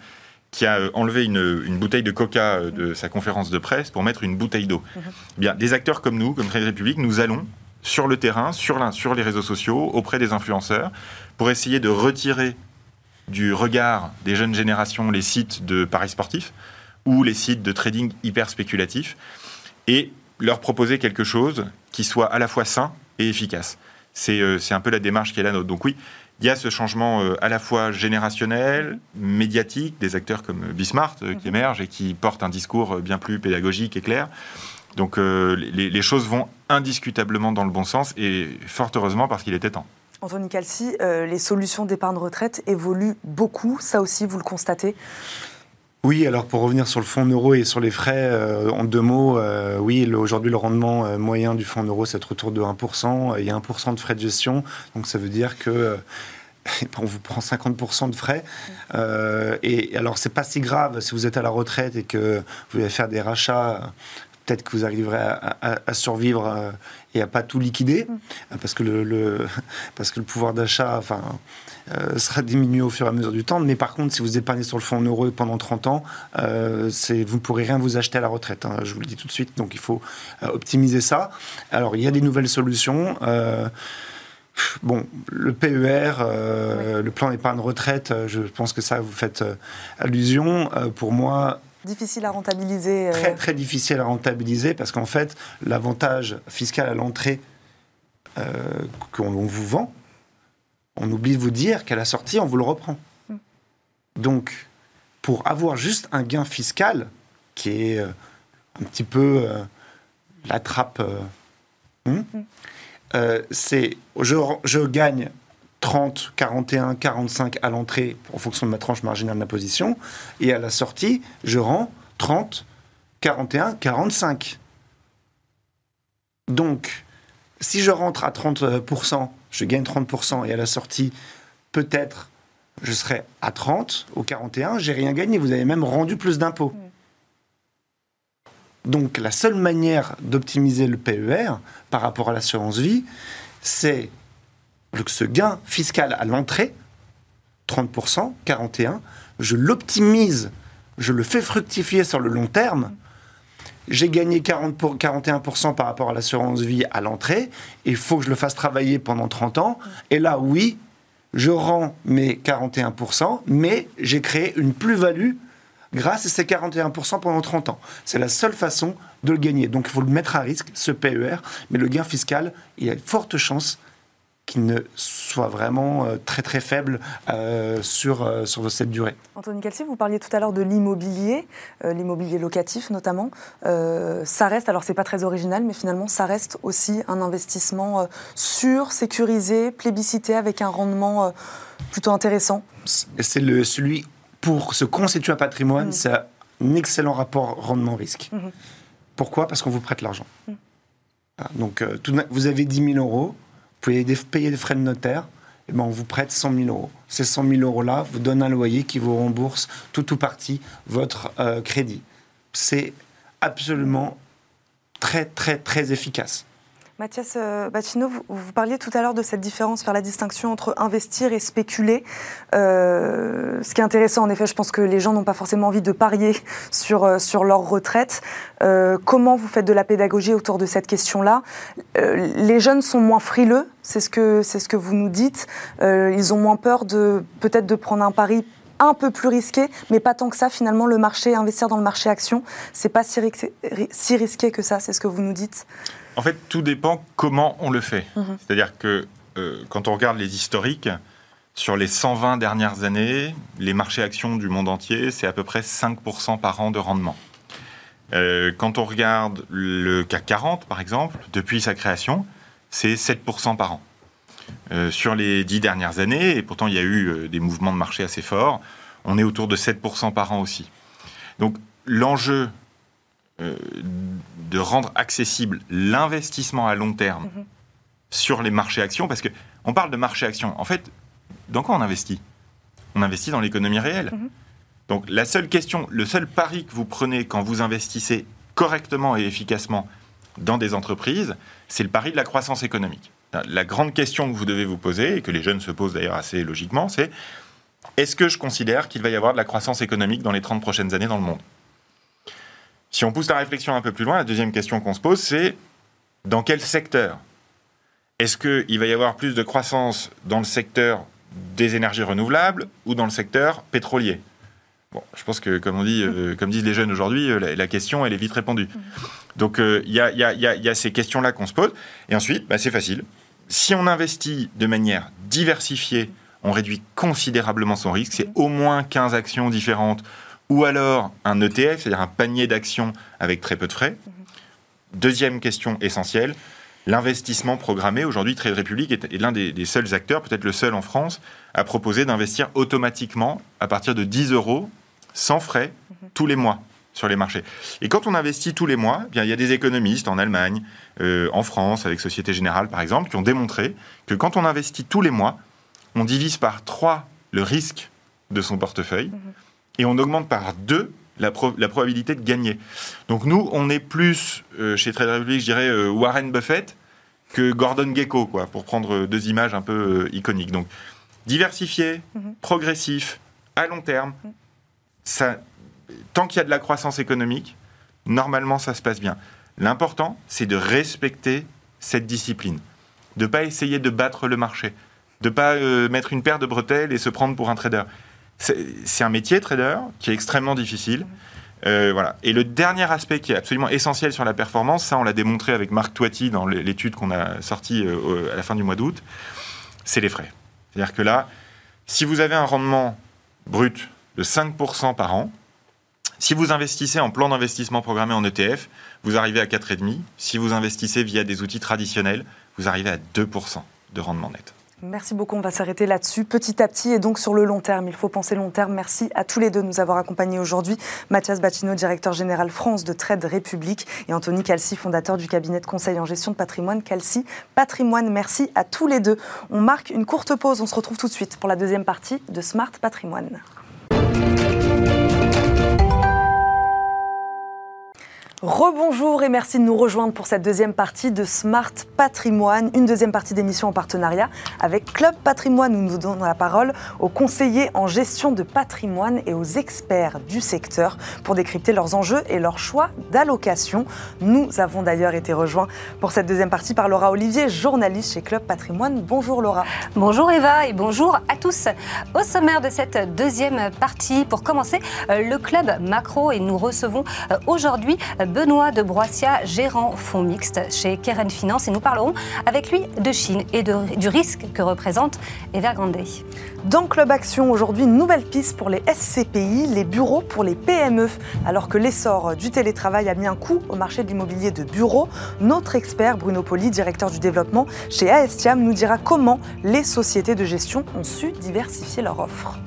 qui a enlevé une, bouteille de coca de sa conférence de presse pour mettre une bouteille d'eau. Mhm. Bien, des acteurs comme nous, comme Trade République, nous allons sur le terrain, sur, sur les réseaux sociaux, auprès des influenceurs, pour essayer de retirer du regard des jeunes générations les sites de paris sportifs ou les sites de trading hyper spéculatifs et leur proposer quelque chose qui soit à la fois sain et efficace. C'est euh, un peu la démarche qui est la nôtre. Donc oui, il y a ce changement euh, à la fois générationnel, médiatique, des acteurs comme Bismart euh, qui mhm. émergent et qui portent un discours bien plus pédagogique et clair. Donc les, les, choses vont indiscutablement dans le bon sens et fort heureusement parce qu'il était temps. Anthony Calci, euh, les solutions d'épargne retraite évoluent beaucoup. Ça aussi, vous le constatez? Oui, alors pour revenir sur le fonds euro et sur les frais, euh, en deux mots, euh, oui, aujourd'hui le rendement moyen du fonds euro c'est autour de 1%. Il y a 1% de frais de gestion, donc ça veut dire que on vous prend 50% de frais. et alors, c'est pas si grave si vous êtes à la retraite et que vous allez faire des rachats peut-être que vous arriverez à, survivre et à pas tout liquider, mm. parce, que le, parce que le pouvoir d'achat enfin, euh, sera diminué au fur et à mesure du temps. Mais par contre, si vous épargnez sur le fonds en euros pendant 30 ans, euh, vous ne pourrez rien vous acheter à la retraite. Hein, je vous le dis tout de suite. Donc il faut euh, optimiser ça. Alors il y a des nouvelles solutions. Bon, le PER, le plan d'épargne retraite, je pense que ça, vous faites allusion. pour moi, difficile à rentabiliser. Très, très difficile à rentabiliser parce qu'en fait, l'avantage fiscal à l'entrée qu'on vous vend, on oublie de vous dire qu'à la sortie, on vous le reprend. Mm. Donc, pour avoir juste un gain fiscal, qui est euh, un petit peu euh, la trappe, euh, hmm, mm. c'est je, je, gagne 30, 41, 45 à l'entrée en fonction de ma tranche marginale d'imposition, et à la sortie, je rends 30, 41, 45. Donc, si je rentre à 30%, je gagne 30% et à la sortie, peut-être je serai à 30 ou 41, j'ai rien gagné. Vous avez même rendu plus d'impôts. Donc la seule manière d'optimiser le PER par rapport à l'assurance vie, c'est que ce gain fiscal à l'entrée, 30%, 41, je l'optimise, je le fais fructifier sur le long terme j'ai gagné 40 pour, 41% par rapport à l'assurance vie à l'entrée, il faut que je le fasse travailler pendant 30 ans, et là, oui, je rends mes 41%, mais j'ai créé une plus-value grâce à ces 41% pendant 30 ans. C'est la seule façon de le gagner. Donc il faut le mettre à risque, ce PER, mais le gain fiscal, il y a de fortes chances qui ne soit vraiment euh, très très faible euh, sur, euh, sur cette durée. Anthony Calci, vous parliez tout à l'heure de l'immobilier, l'immobilier locatif notamment. ça reste, alors c'est pas très original, mais finalement ça reste aussi un investissement sûr, sécurisé, plébiscité avec un rendement plutôt intéressant. C'est le celui pour se constituer un patrimoine, mmh. c'est un excellent rapport rendement-risque. Mmh. Pourquoi? Parce qu'on vous prête l'argent. Mmh. Donc vous avez 10 000 euros pouvez payer des frais de notaire, ben on vous prête 100 000 euros. Ces 100 000 euros-là vous donnent un loyer qui vous rembourse tout ou partie votre euh, crédit. C'est absolument très, très, très efficace. Mathias euh, Bacino, vous, parliez tout à l'heure de cette différence, faire la distinction entre investir et spéculer. Euh, ce qui est intéressant, en effet, je pense que les gens n'ont pas forcément envie de parier sur, euh, sur leur retraite. comment vous faites de la pédagogie autour de cette question-là? Les jeunes sont moins frileux, c'est ce, que, vous nous dites. ils ont moins peur peut-être de prendre un pari un peu plus risqué, mais pas tant que ça. Finalement, le marché, investir dans le marché action, c'est pas si risqué que ça. C'est ce que vous nous dites? En fait, tout dépend comment on le fait. Mhm. C'est-à-dire que euh, quand on regarde les historiques, sur les 120 dernières années, les marchés actions du monde entier, c'est à peu près 5% par an de rendement. Euh, quand on regarde le CAC 40, par exemple, depuis sa création, c'est 7% par an. Euh, sur les 10 dernières années, et pourtant il y a eu des mouvements de marché assez forts, on est autour de 7% par an aussi. Donc l'enjeu euh, de rendre accessible l'investissement à long terme mhm. sur les marchés actions, parce que on parle de marché actions. En fait, dans quoi on investit? On investit dans l'économie réelle. Mhm. Donc la seule question, le seul pari que vous prenez quand vous investissez correctement et efficacement dans des entreprises, c'est le pari de la croissance économique. La grande question que vous devez vous poser, et que les jeunes se posent d'ailleurs assez logiquement, c'est est-ce que je considère qu'il va y avoir de la croissance économique dans les 30 prochaines années dans le monde? Si on pousse la réflexion un peu plus loin, la deuxième question qu'on se pose, c'est dans quel secteur? Est-ce qu'il va y avoir plus de croissance dans le secteur des énergies renouvelables ou dans le secteur pétrolier? Bon, je pense que, comme, on dit, euh, comme disent les jeunes aujourd'hui, euh, la, question, elle est vite répondue. Donc, euh, il y, a, ces questions-là qu'on se pose. Et ensuite, bah, c'est facile. Si on investit de manière diversifiée, on réduit considérablement son risque. C'est au moins 15 actions différentes ou alors un ETF, c'est-à-dire un panier d'actions avec très peu de frais. Deuxième question essentielle, l'investissement programmé. Aujourd'hui, Trade Republic est, l'un des, seuls acteurs, peut-être le seul en France, à proposer d'investir automatiquement à partir de 10 euros, sans frais, tous les mois sur les marchés. Et quand on investit tous les mois, eh bien, il y a des économistes en Allemagne, euh, en France, avec Société Générale par exemple, qui ont démontré que quand on investit tous les mois, on divise par 3 le risque de son portefeuille et on augmente par deux la, probabilité de gagner. Donc nous, on est plus, euh, chez Trade Republic, je dirais, euh, Warren Buffett que Gordon Gecko, quoi, pour prendre deux images un peu iconiques. Donc, diversifié, Mhm. progressif, à long terme, ça, tant qu'il y a de la croissance économique, normalement, ça se passe bien. L'important, c'est de respecter cette discipline, de pas essayer de battre le marché, de pas euh, mettre une paire de bretelles et se prendre pour un trader. C'est un métier trader qui est extrêmement difficile. Euh, voilà. Et le dernier aspect qui est absolument essentiel sur la performance, ça on l'a démontré avec Marc Toiti dans l'étude qu'on a sortie euh, à la fin du mois d'août, c'est les frais. C'est-à-dire que là, si vous avez un rendement brut de 5% par an, si vous investissez en plan d'investissement programmé en ETF, vous arrivez à 4,5. Si vous investissez via des outils traditionnels, vous arrivez à 2% de rendement net. Merci beaucoup, on va s'arrêter là-dessus petit à petit et donc sur le long terme. Il faut penser long terme. Merci à tous les deux de nous avoir accompagnés aujourd'hui. Mathias Bacchino, directeur général France de Trade République et Anthony Calci, fondateur du cabinet de conseil en gestion de patrimoine Calci Patrimoine. Merci à tous les deux. On marque une courte pause, on se retrouve tout de suite pour la deuxième partie de Smart Patrimoine. Rebonjour et merci de nous rejoindre pour cette deuxième partie de Smart Patrimoine, une deuxième partie d'émission en partenariat avec Club Patrimoine où nous donnons la parole aux conseillers en gestion de patrimoine et aux experts du secteur pour décrypter leurs enjeux et leurs choix d'allocation. Nous avons d'ailleurs été rejoints pour cette deuxième partie par Laura Olivier, journaliste chez Club Patrimoine. Bonjour Laura. Bonjour Eva et bonjour à tous. Au sommaire de cette deuxième partie, pour commencer, euh, le club macro et nous recevons euh, aujourd'hui euh, Benoît de Broissia, gérant fonds mixte chez Keren Finance et nous parlerons avec lui de Chine et de- du risque que représente Evergrande. Dans Club Action, aujourd'hui, une nouvelle piste pour les SCPI, les bureaux pour les PME. Alors que l'essor du télétravail a mis un coup au marché de l'immobilier de bureaux, notre expert Bruno Poli, directeur du développement chez Aestiam, nous dira comment les sociétés de gestion ont su diversifier leur offre.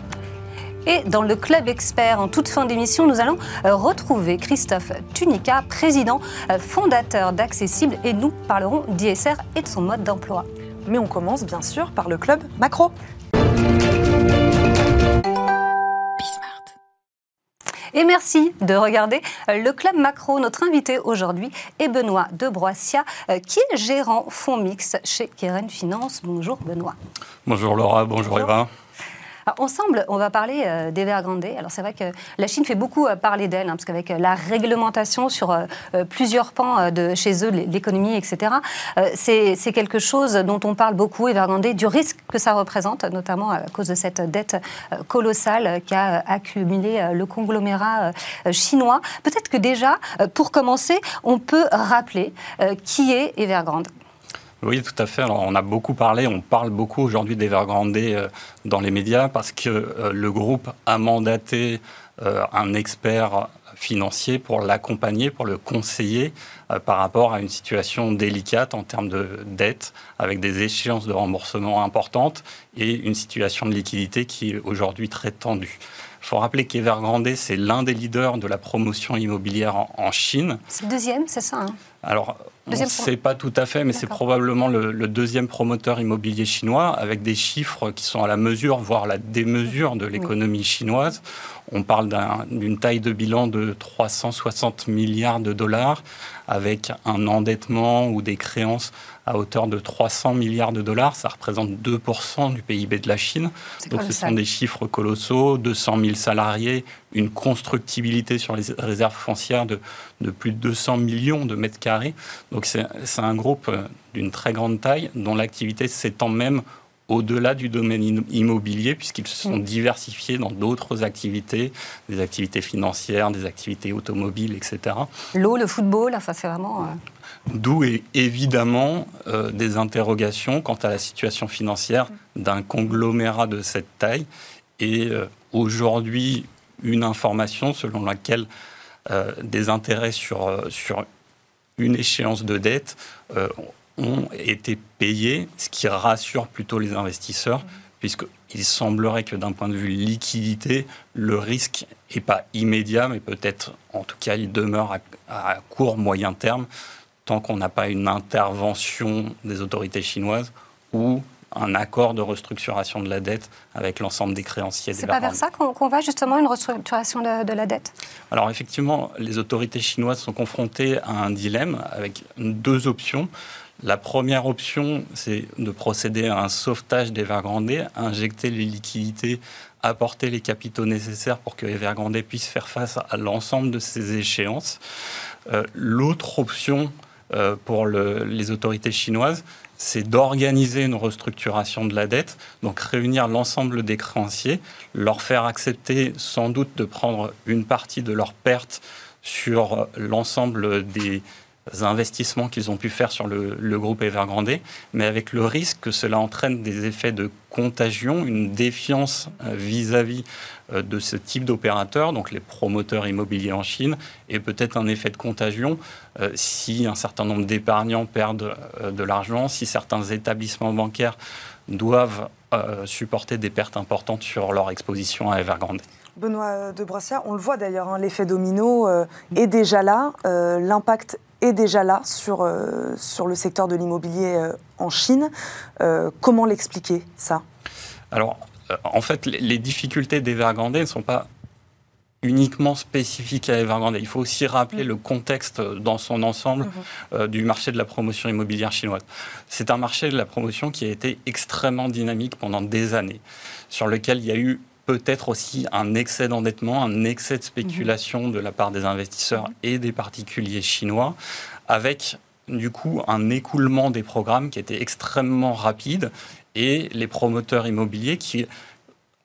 Et dans le club expert, en toute fin d'émission, nous allons euh, retrouver Christophe Tunica, président euh, fondateur d'Accessible et nous parlerons d'ISR et de son mode d'emploi. Mais on commence bien sûr par le club macro. Et merci de regarder euh, le Club Macro. Notre invité aujourd'hui est Benoît de Broissia, qui est gérant fonds mixte chez Keren Finance. Bonjour Benoît. Bonjour Laura, bonjour, Eva. Alors, ensemble, on va parler euh, d'Evergrande. Alors c'est vrai que la Chine fait beaucoup euh, parler d'elle, hein, parce qu'avec euh, la réglementation sur euh, plusieurs pans de chez eux, l'économie, etc., c'est quelque chose dont on parle beaucoup, Evergrande, du risque que ça représente, notamment à cause de cette dette colossale qu'a accumulé le conglomérat chinois. Peut-être que déjà, pour commencer, on peut rappeler qui est Evergrande. Oui, tout à fait. Alors, on a beaucoup parlé, on parle beaucoup aujourd'hui d'Evergrande euh, dans les médias parce que euh, le groupe a mandaté euh, un expert financier pour l'accompagner, pour le conseiller par rapport à une situation délicate en termes de dette, avec des échéances de remboursement importantes et une situation de liquidité qui est aujourd'hui très tendue. Il faut rappeler qu'Evergrande, c'est l'un des leaders de la promotion immobilière en, en Chine. C'est le deuxième, c'est ça hein Alors, on ne Deuxième sait pas tout à fait, mais c'est probablement le, le deuxième promoteur immobilier chinois, avec des chiffres qui sont à la mesure, voire la démesure de l'économie chinoise. On parle d'un- d'une taille de bilan de 360 milliards de dollars, avec un endettement ou des créances à hauteur de 300 milliards de dollars. Ça représente 2% du PIB de la Chine. Donc ce colossal. sont des chiffres colossaux, 200 000 salariés, une constructibilité sur les réserves foncières de, de plus de 200 millions de mètres carrés. Donc c'est un groupe euh, d'une très grande taille dont l'activité s'étend même au-delà du domaine in- immobilier, puisqu'ils se sont diversifiés dans d'autres activités, des activités financières, des activités automobiles, etc. L'eau, le football, enfin c'est vraiment... D'où évidemment euh, des interrogations quant à la situation financière d'un conglomérat de cette taille. Et euh, aujourd'hui, une information selon laquelle euh, des intérêts sur, une échéance de dette ont été payés, ce qui rassure plutôt les investisseurs, puisqu'il semblerait que d'un point de vue liquidité, le risque n'est pas immédiat, mais peut-être, en tout cas, il demeure à court, moyen terme, tant qu'on n'a pas une intervention des autorités chinoises ou un accord de restructuration de la dette avec l'ensemble des créanciers. C'est pas vers ça qu'on va justement une restructuration de, de la dette? Alors effectivement, les autorités chinoises sont confrontées à un dilemme avec deux options. La première option, c'est de procéder à un sauvetage d'Evergrande, injecter les liquidités, apporter les capitaux nécessaires pour que Evergrande puisse faire face à l'ensemble de ces échéances. Euh, l'autre option euh, pour les autorités chinoises, c'est d'organiser une restructuration de la dette, donc réunir l'ensemble des créanciers, leur faire accepter sans doute de prendre une partie de leurs pertes sur l'ensemble des investissements qu'ils ont pu faire sur le, groupe Evergrande, mais avec le risque que cela entraîne des effets de contagion, une défiance euh, vis-à-vis euh, de ce type d'opérateurs, donc les promoteurs immobiliers en Chine, et peut-être un effet de contagion euh, si un certain nombre d'épargnants perdent de l'argent, si certains établissements bancaires doivent supporter des pertes importantes sur leur exposition à Evergrande. Benoît de Brossiat, on le voit d'ailleurs, hein, l'effet domino est déjà là, l'impact est déjà là sur, euh, sur le secteur de l'immobilier euh, en Chine. Euh, comment l'expliquer, ça? Alors, en fait, les difficultés d'Evergrande ne sont pas uniquement spécifiques à Evergrande. Il faut aussi rappeler le contexte dans son ensemble mhm. du marché de la promotion immobilière chinoise. C'est un marché de la promotion qui a été extrêmement dynamique pendant des années, sur lequel il y a eu peut-être aussi un excès d'endettement, un excès de spéculation de la part des investisseurs et des particuliers chinois, avec du coup un écoulement des programmes qui était extrêmement rapide et les promoteurs immobiliers qui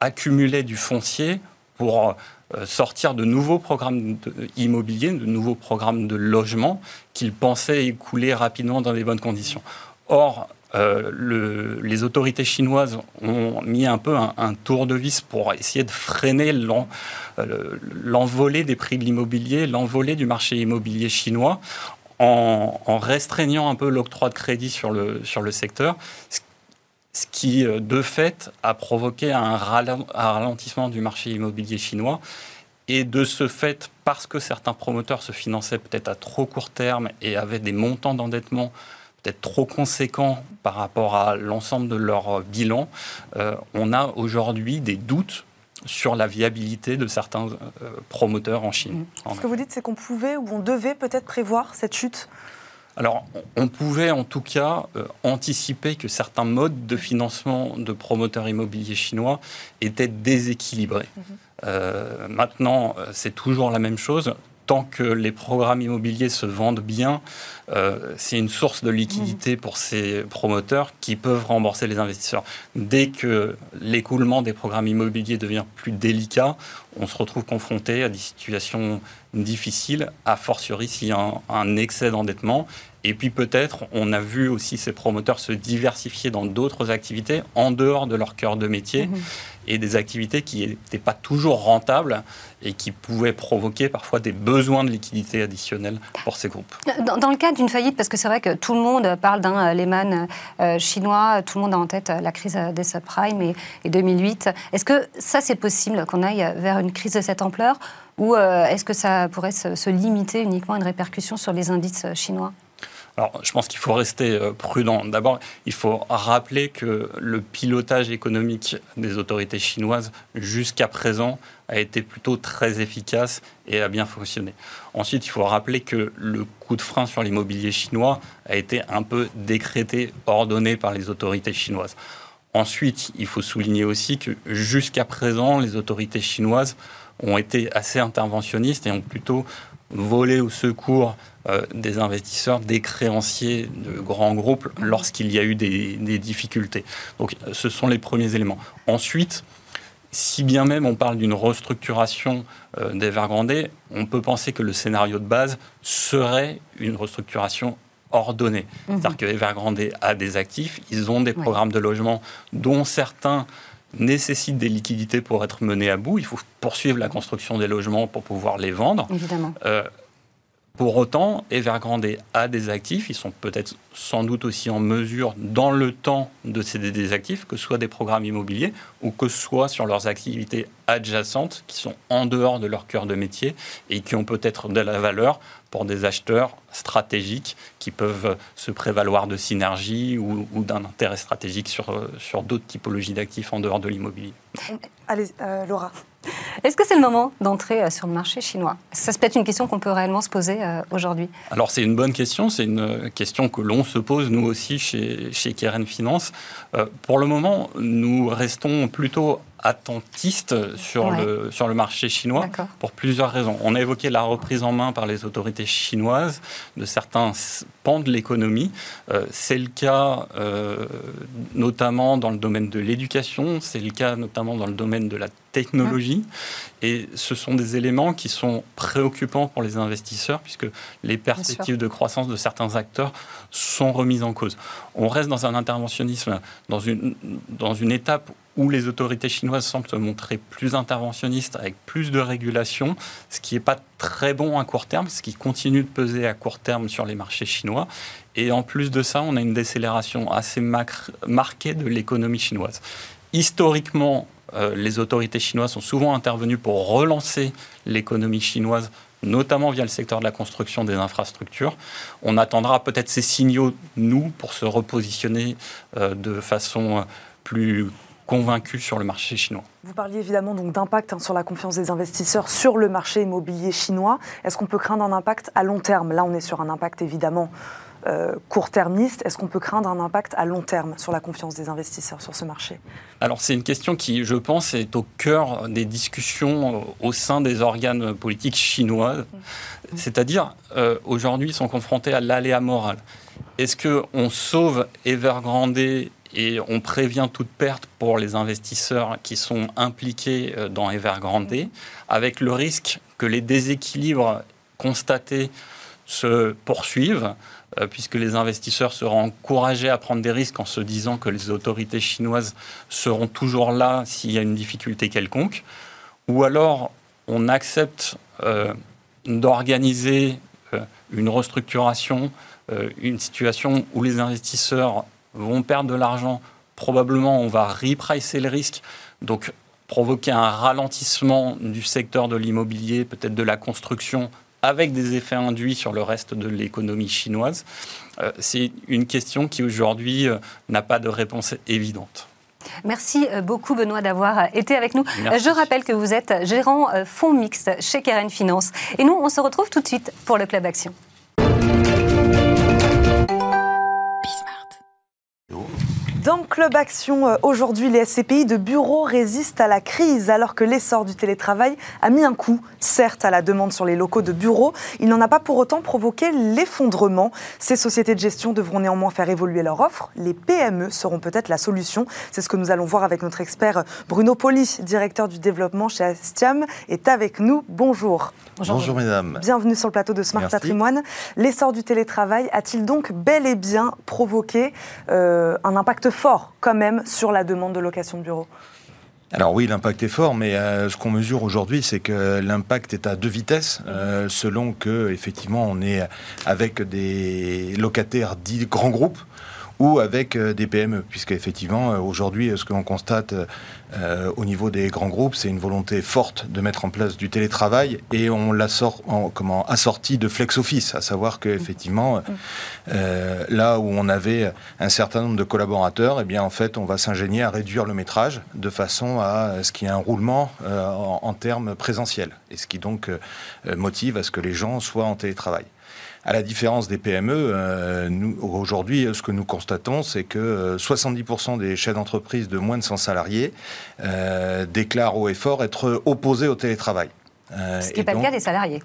accumulaient du foncier pour euh, sortir de nouveaux programmes immobiliers, de nouveaux programmes de logement qu'ils pensaient écouler rapidement dans les bonnes conditions. Or, euh, les autorités chinoises ont mis un peu un, tour de vis pour essayer de freiner euh, l'envolée des prix de l'immobilier, l'envolée du marché immobilier chinois, en, restreignant un peu l'octroi de crédit sur le, sur le secteur, ce qui, euh, de fait, a provoqué un ralentissement du marché immobilier chinois. Et de ce fait, parce que certains promoteurs se finançaient peut-être à trop court terme et avaient des montants d'endettement trop conséquents par rapport à l'ensemble de leur bilan, euh, on a aujourd'hui des doutes sur la viabilité de certains euh, promoteurs en Chine. Mmh. Ce que vous dites, c'est qu'on pouvait ou on devait peut-être prévoir cette chute? Alors, on pouvait en tout cas euh, anticiper que certains modes de financement de promoteurs immobiliers chinois étaient déséquilibrés. Mmh. maintenant, c'est toujours la même chose tant que les programmes immobiliers se vendent bien, euh, c'est une source de liquidité mmh. pour ces promoteurs qui peuvent rembourser les investisseurs. Dès que l'écoulement des programmes immobiliers devient plus délicat, on se retrouve confronté à des situations difficiles, a fortiori s'il y a un, excès d'endettement. Et puis peut-être, on a vu aussi ces promoteurs se diversifier dans d'autres activités en dehors de leur cœur de métier. Mmh et des activités qui n'étaient pas toujours rentables et qui pouvaient provoquer parfois des besoins de liquidité additionnels pour ces groupes. Dans, le cas d'une faillite, parce que c'est vrai que tout le monde parle d'un euh, Lehman euh, chinois, tout le monde a en tête euh, la crise des subprimes et 2008, est-ce que ça c'est possible qu'on aille vers une crise de cette ampleur ou est-ce que ça pourrait se limiter uniquement à une répercussion sur les indices chinois? Alors, je pense qu'il faut rester euh, prudent. D'abord, il faut rappeler que le pilotage économique des autorités chinoises jusqu'à présent a été plutôt très efficace et a bien fonctionné. Ensuite, il faut rappeler que le coup de frein sur l'immobilier chinois a été un peu décrété, ordonné par les autorités chinoises. Ensuite, il faut souligner aussi que jusqu'à présent, les autorités chinoises ont été assez interventionnistes et ont plutôt volé au secours euh, des investisseurs, des créanciers de grands groupes lorsqu'il y a eu des, difficultés. Donc ce sont les premiers éléments. Ensuite, si bien même on parle d'une restructuration euh, d'Evergrande, on peut penser que le scénario de base serait une restructuration ordonnée. Mhm. C'est-à-dire que Evergrande a des actifs, ils ont des programmes de logement dont certains nécessitent des liquidités pour être menés à bout. Il faut poursuivre la construction des logements pour pouvoir les vendre. Évidemment. Euh, pour autant, Evergrande a des actifs, ils sont peut-être sans doute aussi en mesure dans le temps de céder des actifs, que ce soit des programmes immobiliers ou que ce soit sur leurs activités adjacentes qui sont en dehors de leur cœur de métier et qui ont peut-être de la valeur pour des acheteurs stratégiques qui peuvent se prévaloir de synergie ou, d'un intérêt stratégique sur, sur d'autres typologies d'actifs en dehors de l'immobilier. Allez, euh, Laura. Est-ce que c'est le moment d'entrer euh, sur le marché chinois? Ça, c'est peut-être une question qu'on peut réellement se poser euh, aujourd'hui. Alors, c'est une bonne question. C'est une question que l'on se pose, nous aussi, chez, chez Keren Finance. Euh, pour le moment, nous restons plutôt attentiste sur, Ouais. le, sur le marché chinois pour plusieurs raisons. On a évoqué la reprise en main par les autorités chinoises de certains pans de l'économie. Euh, c'est le cas euh, notamment dans le domaine de l'éducation, c'est le cas notamment dans le domaine de la technologie. Et ce sont des éléments qui sont préoccupants pour les investisseurs puisque les perspectives de croissance de certains acteurs sont remises en cause. On reste dans un interventionnisme, dans une, dans une étape où les autorités chinoises semblent se montrer plus interventionnistes avec plus de régulation, ce qui n'est pas très bon à court terme, ce qui continue de peser à court terme sur les marchés chinois. Et en plus de ça, on a une décélération assez marquée de l'économie chinoise. Historiquement, euh, les autorités chinoises sont souvent intervenues pour relancer l'économie chinoise notamment via le secteur de la construction des infrastructures. On attendra peut-être ces signaux, nous, pour se repositionner euh, de façon euh, plus convaincue sur le marché chinois. Vous parliez évidemment donc d'impact hein, sur la confiance des investisseurs sur le marché immobilier chinois. Est-ce qu'on peut craindre un impact à long terme? Là, on est sur un impact évidemment euh, court-termiste. Est-ce qu'on peut craindre un impact à long terme sur la confiance des investisseurs sur ce marché? Alors c'est une question qui, je pense, est au cœur des discussions au sein des organes politiques chinois. C'est-à-dire, euh, aujourd'hui, ils sont confrontés à l'aléa moral. Est-ce qu'on sauve Evergrande et on prévient toute perte pour les investisseurs qui sont impliqués euh, dans Evergrande, avec le risque que les déséquilibres constatés se poursuivent, euh, puisque les investisseurs seront encouragés à prendre des risques en se disant que les autorités chinoises seront toujours là s'il y a une difficulté quelconque, ou alors on accepte euh, d'organiser euh, une restructuration, euh, une situation où les investisseurs vont perdre de l'argent, probablement on va repricer le risque, donc provoquer un ralentissement du secteur de l'immobilier, peut-être de la construction, avec des effets induits sur le reste de l'économie chinoise. Euh, C'est une question qui aujourd'hui euh, n'a pas de réponse évidente. Merci euh, beaucoup Benoît d'avoir été avec nous. Merci. Je rappelle que vous êtes gérant fonds mixte chez Keren Finance. Et nous, on se retrouve tout de suite pour le Club Action. Dans Club Action, euh, aujourd'hui, les SCPI de bureaux résistent à la crise alors que l'essor du télétravail a mis un coup, certes, à la demande sur les locaux de bureaux. Il n'en a pas pour autant provoqué l'effondrement. Ces sociétés de gestion devront néanmoins faire évoluer leur offre. Les PME seront peut-être la solution. C'est ce que nous allons voir avec notre expert Bruno Poli, directeur du développement chez Astiam, est avec nous. Bonjour. Bonjour, mesdames. Bienvenue sur le plateau de Smart Merci. Patrimoine. L'essor du télétravail a-t-il donc bel et bien provoqué euh, un impact fort quand même sur la demande de location de bureaux Alors oui, l'impact est fort, mais euh, ce qu'on mesure aujourd'hui, c'est que l'impact est à deux vitesses, euh, selon que effectivement on est avec des locataires dits grands groupes ou avec euh, des PME, puisque effectivement euh, aujourd'hui, euh, ce que l'on constate euh, au niveau des grands groupes, c'est une volonté forte de mettre en place du télétravail et on l'a sort, en, comment assorti de flex office, à savoir que effectivement euh, là où on avait un certain nombre de collaborateurs, eh bien en fait on va s'ingénier à réduire le métrage de façon à ce qu'il y ait un roulement euh, en, en termes présentiels. Et ce qui donc motive à ce que les gens soient en télétravail. À la différence des PME, euh, nous, aujourd'hui, ce que nous constatons, c'est que euh, 70% des chefs d'entreprise de moins de 100 salariés euh, déclarent haut et fort être opposés au télétravail. Euh, Ce qui n'est pas donc- le cas des salariés.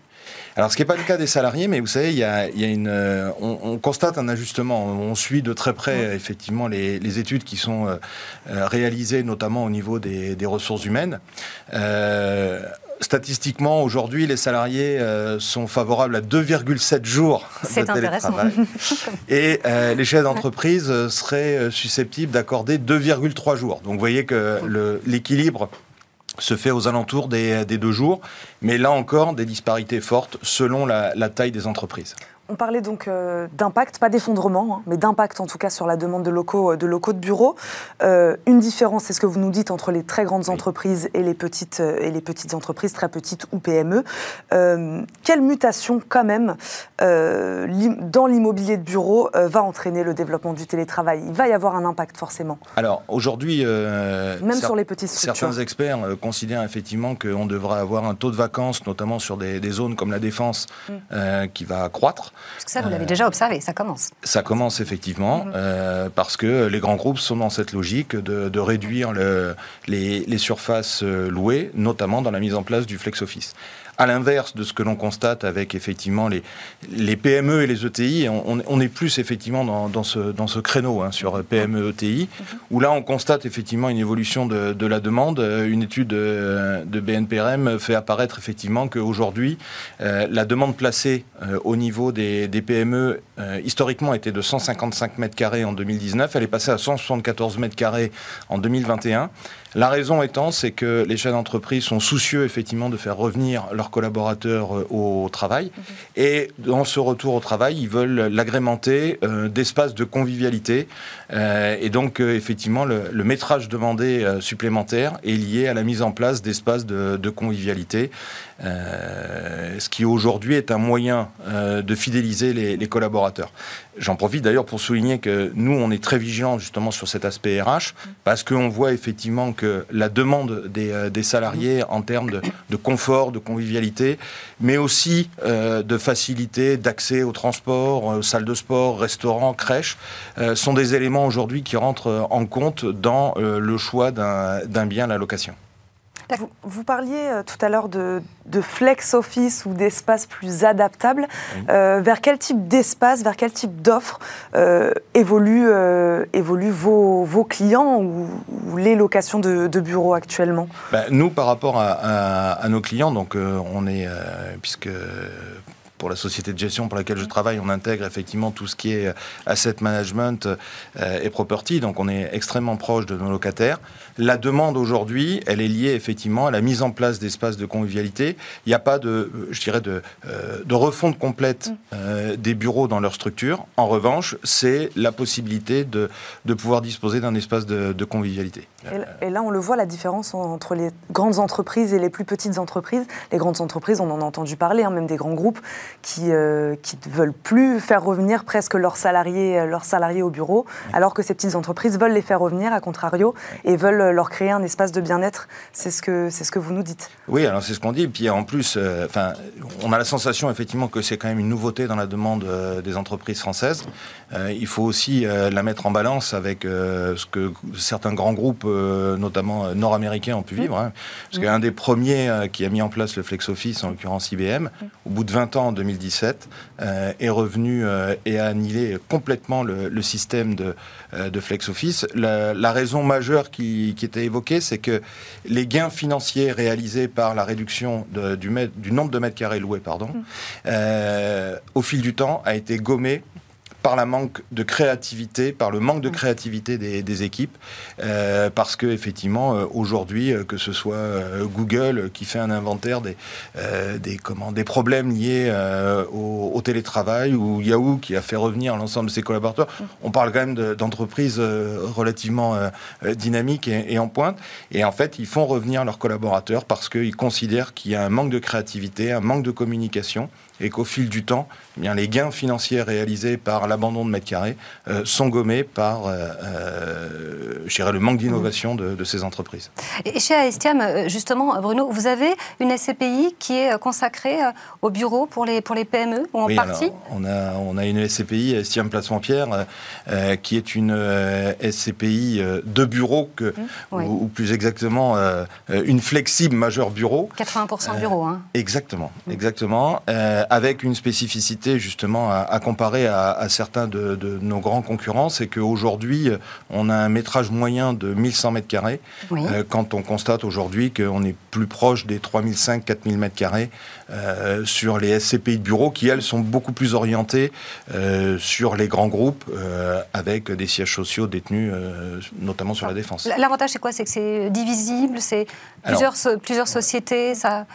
alors, ce qui n'est pas le cas des salariés, mais vous savez, il y a, il y a une, euh, on, on constate un ajustement. On suit de très près, euh, effectivement, les, les études qui sont euh, euh, réalisées, notamment au niveau des, des ressources humaines. Statistiquement, aujourd'hui, les salariés euh, sont favorables à 2,7 jours C'est de intéressant. télétravail. Et euh, les chefs d'entreprise euh, seraient susceptibles d'accorder 2,3 jours. Donc, vous voyez que l'équilibre se fait aux alentours des, des deux jours, mais là encore, des disparités fortes selon la, la taille des entreprises. On parlait donc euh, d'impact, pas d'effondrement, hein, mais d'impact en tout cas sur la demande de locaux de, locaux de bureaux. Euh, une différence, c'est ce que vous nous dites entre les très grandes entreprises et les, petites, euh, et les petites entreprises, très petites ou PME. quelle mutation quand même dans l'immobilier de bureau va entraîner le développement du télétravail? Il va y avoir un impact forcément. Alors aujourd'hui, même sur les petites structures. Certains experts considèrent effectivement qu'on devrait avoir un taux de vacances, notamment sur des, zones comme la défense, mm. qui va croître. Parce que ça, vous l'avez déjà observé, ça commence. Ça commence effectivement, mhm. euh, parce que les grands groupes sont dans cette logique de, réduire le, les, les, surfaces euh, louées, notamment dans la mise en place du flex office à l'inverse de ce que l'on constate avec effectivement les, PME et les ETI, on, est plus effectivement dans, ce, créneau hein, sur PME ETI, où là on constate effectivement une évolution de, la demande. Une étude de, BNPRM fait apparaître effectivement qu'aujourd'hui, euh, la demande placée euh, au niveau des, PME euh, historiquement était de 155 mètres carrés en 2019, elle est passée à 174 mètres carrés en 2021. La raison étant, c'est que les chefs d'entreprise sont soucieux effectivement de faire revenir leurs collaborateurs euh, au travail. Mhm. Et dans ce retour au travail, ils veulent l'agrémenter euh, d'espaces de convivialité. Euh, et donc, effectivement, le, métrage demandé supplémentaire est lié à la mise en place d'espaces de, convivialité. ce qui aujourd'hui est un moyen de fidéliser les, les collaborateurs. J'en profite d'ailleurs pour souligner que nous, on est très vigilants justement sur cet aspect RH, parce qu'on voit effectivement que la demande des, euh, salariés en termes de, confort, de convivialité, mais aussi euh, de facilité d'accès au transport, euh, salles de sport, restaurants, crèches, sont des éléments aujourd'hui qui rentrent en compte dans le choix d'un bien à la location. Vous, parliez euh, tout à l'heure de, flex office ou d'espace plus adaptable. Euh, vers quel type d'espace, vers quel type d'offre euh, évoluent, vos, clients ou, les locations de, bureaux actuellement? Ben, Nous, par rapport à, à nos clients, donc on est, puisque pour la société de gestion pour laquelle je travaille, on intègre effectivement tout ce qui est asset management et property, donc on est extrêmement proche de nos locataires. La demande aujourd'hui, elle est liée effectivement à la mise en place d'espaces de convivialité. Il n'y a pas de, je dirais, de, euh, de refonte complète mm. euh, des bureaux dans leur structure. En revanche, c'est la possibilité de, de pouvoir disposer d'un espace de, de convivialité. Et, là, on le voit, la différence entre les grandes entreprises et les plus petites entreprises. Les grandes entreprises, on en a entendu parler, hein, même des grands groupes, qui ne euh, veulent plus faire revenir presque leurs salariés, euh, leurs salariés au bureau, alors que ces petites entreprises veulent les faire revenir, à contrario, et veulent leur créer un espace de bien-être. C'est ce, que, ce que vous nous dites. Oui, alors c'est ce qu'on dit. Puis en plus, euh, enfin, on a la sensation effectivement que c'est quand même une nouveauté dans la demande des entreprises françaises. Il faut aussi la mettre en balance avec ce que certains grands groupes euh, notamment euh, nord-américains, ont pu vivre. Hein. parce qu'un des premiers euh, qui a mis en place le Flex Office, en l'occurrence IBM, au bout de 20 ans, en 2017, est revenu et a annihilé complètement le, système de, de Flex Office. La, raison majeure qui, était évoquée, c'est que les gains financiers réalisés par la réduction du, du, nombre de mètres carrés loués, pardon, au fil du temps, a été gommé par la manque de créativité, par le manque de mm. créativité des, équipes, euh, parce que effectivement euh, aujourd'hui, euh, que ce soit Google qui fait un inventaire des des comment des problèmes liés au, télétravail ou Yahoo qui a fait revenir l'ensemble de ses collaborateurs, mm. on parle quand même d'entreprises relativement dynamiques et, en pointe. Et en fait, ils font revenir leurs collaborateurs parce qu'ils considèrent qu'il y a un manque de créativité, un manque de communication et qu'au fil du temps, eh bien, les gains financiers réalisés par l'abandon de mètres carrés euh, sont gommés par euh, euh le manque d'innovation de, ces entreprises. Et chez Aestiam, euh, justement, Bruno, vous avez une SCPI qui est consacrée au bureau pour les, pour les PME ou en oui, partie on, a, on a une SCPI, Aestiam Placement-Pierre, qui est une SCPI de bureau, que, mmh. ou, plus exactement une flexible majeure bureau. 80% bureau. Hein. Exactement, mmh. exactement avec une spécificité justement à, comparer à, certains de, de nos grands concurrents, c'est qu'aujourd'hui, on a un métrage moyen de 1100 mètres carrés, Oui. euh, quand on constate aujourd'hui qu'on est plus proche des 3500-4000 mètres carrés euh, sur les SCPI de bureau, qui elles sont beaucoup plus orientées euh, sur les grands groupes, euh, avec des sièges sociaux détenus notamment sur la défense. L'avantage, c'est quoi? C'est que c'est divisible, c'est plusieurs, so- plusieurs sociétés, ça...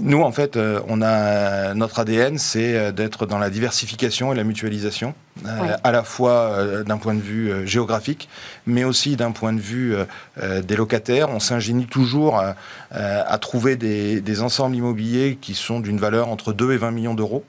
Nous, en fait, on a notre ADN, c'est d'être dans la diversification et la mutualisation, euh, Oui. à la fois euh, d'un point de vue euh, géographique, mais aussi d'un point de vue des locataires. On s'ingénie toujours à, à trouver des, des ensembles immobiliers qui sont d'une valeur entre 2 et 20 millions d'euros,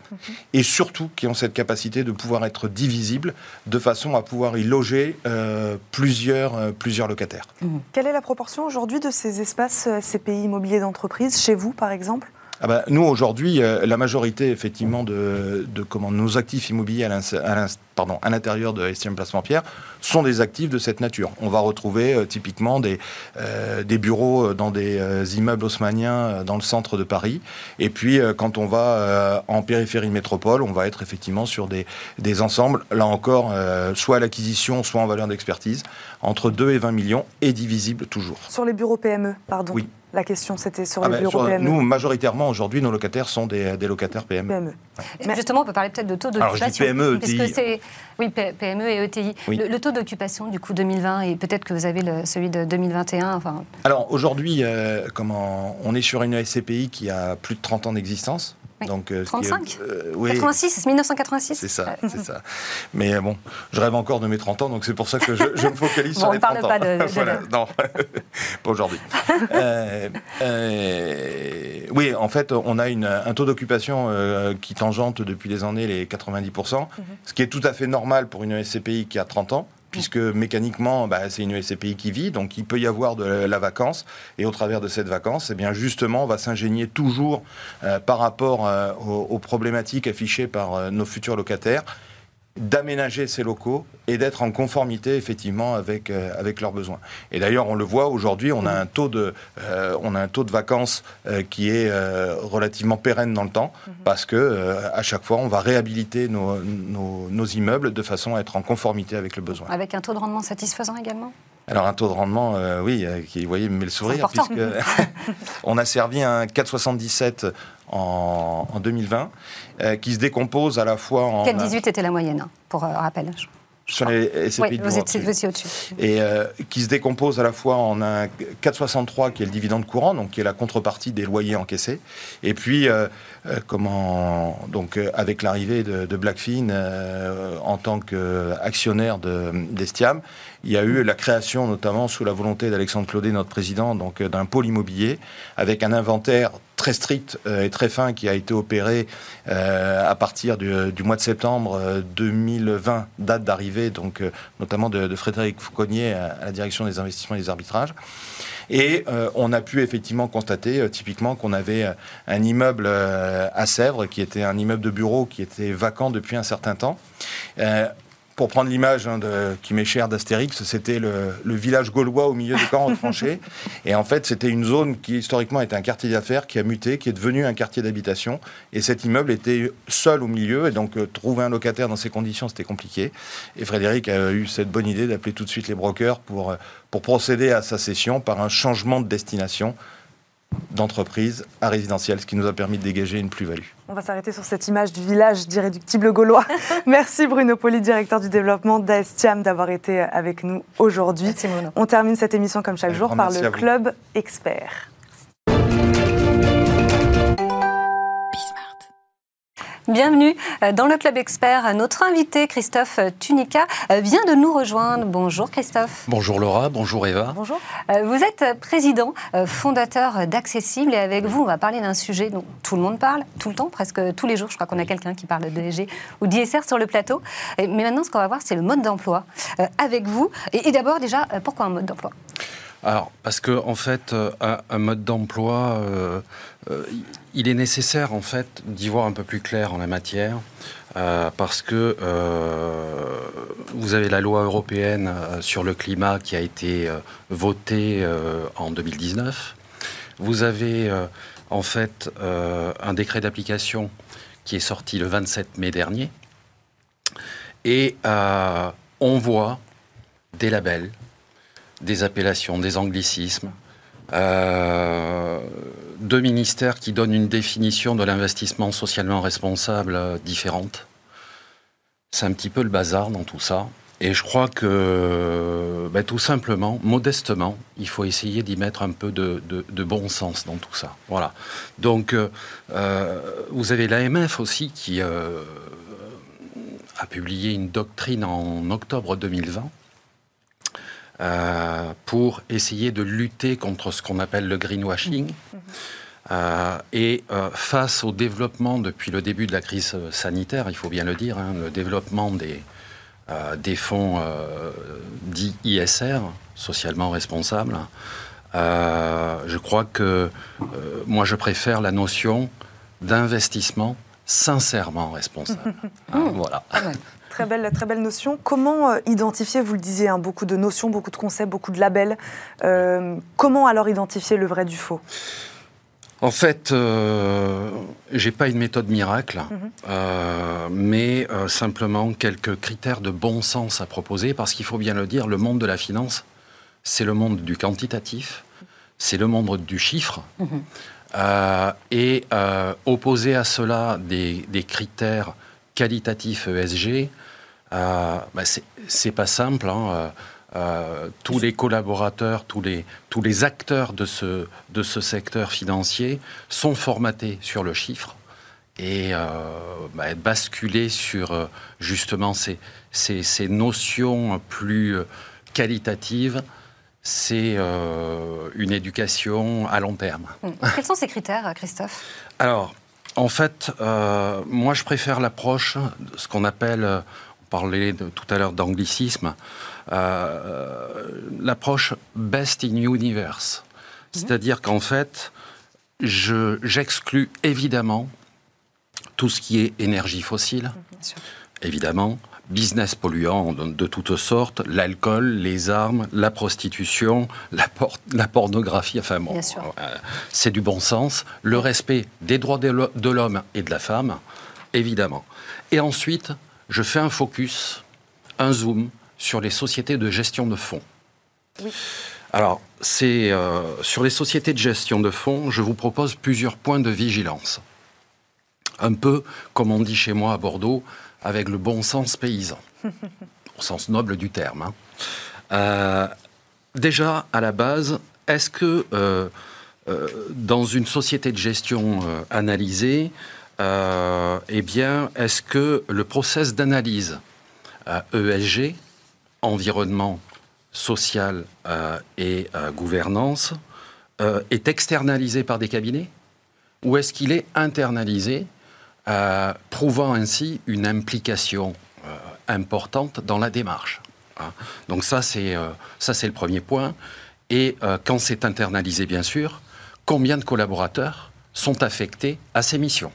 et surtout qui ont cette capacité de pouvoir être divisibles, de façon à pouvoir y loger euh, plusieurs, euh, plusieurs locataires. Quelle est la proportion aujourd'hui de ces espaces CPI immobiliers d'entreprise, chez vous par exemple? Ah bah, nous, aujourd'hui, euh, la majorité, effectivement, de, de comment, nos actifs immobiliers à l'intérieur de STM Placement Pierre sont des actifs de cette nature. On va retrouver euh, typiquement des, euh, des bureaux dans des immeubles haussmanniens dans le centre de Paris. Et puis, quand on va en périphérie de métropole, on va être effectivement sur des, des ensembles, là encore, soit à l'acquisition, soit en valeur d'expertise, entre 2 et 20 millions et divisibles toujours. Sur les bureaux PME, pardon. Oui. La question, c'était sur Ah les ben, bureaux sur- PME. nous, majoritairement, aujourd'hui, nos locataires sont des, des locataires PME. PME. Mais- Justement, on peut parler peut-être de taux Alors, je dis d'occupation. PME, Parce que ETI. Oui, PME et ETI. Oui. Le, le taux d'occupation, du coup, 2020, et peut-être que vous avez le- celui de 2021, enfin... Alors aujourd'hui, euh, comment on est sur une SCPI qui a plus de 30 ans d'existence. Oui. Donc, euh, ce qui est- 35 euh, oui, 86, c'est 1986 c'est ça, c'est ça. Mais euh, bon, je rêve encore de mes 30 ans, donc c'est pour ça que je, je me focalise Bon, sur on les ne parle 30 ans. pas de- de- Voilà, non, pas aujourd'hui. Euh, euh, oui, en fait, on a une- un taux d'occupation qui tangente depuis des années les 90%, ce qui est tout à fait normal pour une SCPI qui a 30 ans puisque mécaniquement, bah, c'est une SCPI qui vit, donc il peut y avoir de la, vacance, et au travers de cette vacance, eh bien justement, on va s'ingénier toujours euh, par rapport euh, aux, aux problématiques affichées par euh, nos futurs locataires, d'aménager ces locaux et d'être en conformité effectivement avec, euh, avec leurs besoins. Et d'ailleurs, on le voit aujourd'hui, on a un taux de, euh, on a un taux de vacances euh, qui est relativement pérenne dans le temps, parce que à chaque fois, on va réhabiliter nos, nos, nos immeubles de façon à être en conformité avec le besoin. Avec un taux de rendement satisfaisant également? Alors un taux de rendement, euh, oui, euh, qui, vous voyez, me met le sourire, puisque on a servi un 4,77 en, en 2020, euh, qui se décompose à la fois en... 4,18 était la moyenne, hein, pour euh, rappel. Sur les SCPI Oui, de vous aussi au-dessus. et euh, qui se décompose à la fois en un 4,63 qui est le dividende courant, donc qui est la contrepartie des loyers encaissés, et puis euh, euh, comment donc avec l'arrivée de, de Blackfin en tant qu'actionnaire de d'Estiam, il y a eu la création notamment sous la volonté d'Alexandre Claudet, notre président, donc euh, d'un pôle immobilier avec un inventaire très strict euh, et très fin qui a été opéré euh, à partir du, mois de septembre euh, 2020, date d'arrivée donc notamment de, de Frédéric Fauconnier à, la direction des investissements et des arbitrages. Et on a pu effectivement constater typiquement qu'on avait un immeuble à Sèvres qui était un immeuble de bureau qui était vacant depuis un certain temps. Pour prendre l'image hein, de- qui m'est chère d'Astérix, c'était le, le village gaulois au milieu des camps retranchés. Et en fait, c'était une zone qui historiquement était un quartier d'affaires, qui a muté, qui est devenu un quartier d'habitation. Et cet immeuble était seul au milieu. Et donc, euh, trouver un locataire dans ces conditions, c'était compliqué. Et Frédéric a eu cette bonne idée d'appeler tout de suite les brokers pour, euh, pour procéder à sa cession par un changement de destination d'entreprise à résidentiel, ce qui nous a permis de dégager une plus-value. On va s'arrêter sur cette image du village d'irréductible gaulois. Merci Bruno Poli, directeur du développement d'Aestiam, d'avoir été avec nous aujourd'hui. On termine cette émission comme chaque jour par le. Club Expert. Bienvenue euh, dans le Club Expert. Notre invité, Christophe Tunica, euh, vient de nous rejoindre. Bonjour Christophe. Bonjour Laura, bonjour Eva. Bonjour. Euh, Vous êtes président, fondateur d'Accessible et avec vous, on va parler d'un sujet dont tout le monde parle, tout le temps, presque tous les jours. Je crois qu'on a quelqu'un qui parle d'ESG ou d'ISR sur le plateau. Mais maintenant, ce qu'on va voir, c'est le mode d'emploi avec vous. Et, d'abord, déjà, pourquoi un mode d'emploi? Alors, parce que en fait, euh, un, mode d'emploi, euh, euh, il est nécessaire en fait d'y voir un peu plus clair en la matière, parce que vous avez la loi européenne sur le climat qui a été votée en 2019. Vous avez en fait un décret d'application qui est sorti le 27 mai dernier. Et on voit des labels, des appellations, des anglicismes, euh, deux ministères qui donnent une définition de l'investissement socialement responsable euh, différente. C'est un petit peu le bazar dans tout ça. Et je crois que, ben, tout simplement, modestement, il faut essayer d'y mettre un peu de, bon sens dans tout ça. Voilà. Donc, euh, vous avez l'AMF aussi qui a publié une doctrine en octobre 2020 pour essayer de lutter contre ce qu'on appelle le greenwashing. Mmh. et face au développement depuis le début de la crise sanitaire, il faut bien le dire, hein, le développement des, euh, des fonds euh, dits ISR, socialement responsables, euh, je crois que moi je préfère la notion d'investissement sincèrement responsable. Hein, voilà. Très belle, très belle notion. Comment identifier, vous le disiez, hein, beaucoup de notions, beaucoup de concepts, beaucoup de labels. comment alors identifier le vrai du faux? En fait, euh, j'ai pas une méthode miracle, mhm. euh, mais euh, simplement quelques critères de bon sens à proposer, parce qu'il faut bien le dire, le monde de la finance, c'est le monde du quantitatif, c'est le monde du chiffre, mhm. euh, et opposer à cela des, critères qualitatifs ESG, bah, c'est pas simple. Hein, euh, tous les collaborateurs, tous les, tous les acteurs de ce, de ce secteur financier sont formatés sur le chiffre et euh, bah, basculer sur euh, justement ces, ces, ces, notions plus qualitatives, c'est une éducation à long terme. Mmh. Quels sont ces critères, Christophe? Alors, en fait, moi je préfère l'approche, ce qu'on appelle, on parlait de, tout à l'heure d'anglicisme, euh, l'approche best in universe. C'est-à-dire qu'en fait, j'exclus évidemment tout ce qui est énergie fossile, évidemment, business polluant de, toutes sortes, l'alcool, les armes, la prostitution, la, la pornographie, enfin bon, euh, c'est du bon sens, le respect des droits de l'homme et de la femme, évidemment. Et ensuite, je fais un focus, un zoom sur les sociétés de gestion de fonds. Oui. Alors, c'est euh, sur les sociétés de gestion de fonds, je vous propose plusieurs points de vigilance. Un peu comme on dit chez moi à Bordeaux, avec le bon sens paysan, au sens noble du terme. Hein. Euh, déjà, à la base, est-ce que euh, dans une société de gestion analysée, eh bien, est-ce que le process d'analyse ESG environnement, social euh, et euh, gouvernance euh, est externalisé par des cabinets? Ou est-ce qu'il est internalisé, prouvant ainsi une implication importante dans la démarche hein. Donc ça, c'est ça, c'est le premier point. Et quand c'est internalisé, bien sûr, combien de collaborateurs sont affectés à ces missions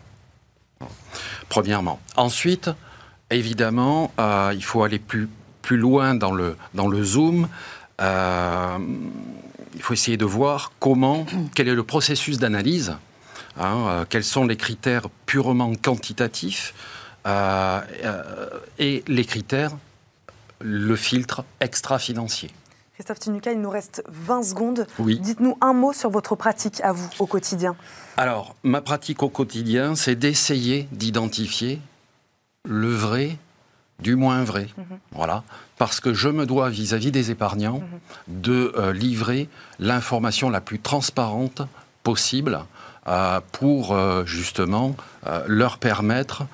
Premièrement. Ensuite, évidemment, il faut aller plus plus loin dans le, dans le zoom, euh, il faut essayer de voir comment, quel est le processus d'analyse, hein, euh, quels sont les critères purement quantitatifs euh, et les critères, le filtre extra-financier. Christophe Tinuca, il nous reste 20 secondes. Oui. Dites-nous un mot sur votre pratique à vous au quotidien. Alors, ma pratique au quotidien, c'est d'essayer d'identifier le vrai du moins vrai. Mhm. Voilà. Parce que je me dois vis-à-vis des épargnants mhm. de euh, livrer l'information la plus transparente possible euh, pour euh, justement leur permettre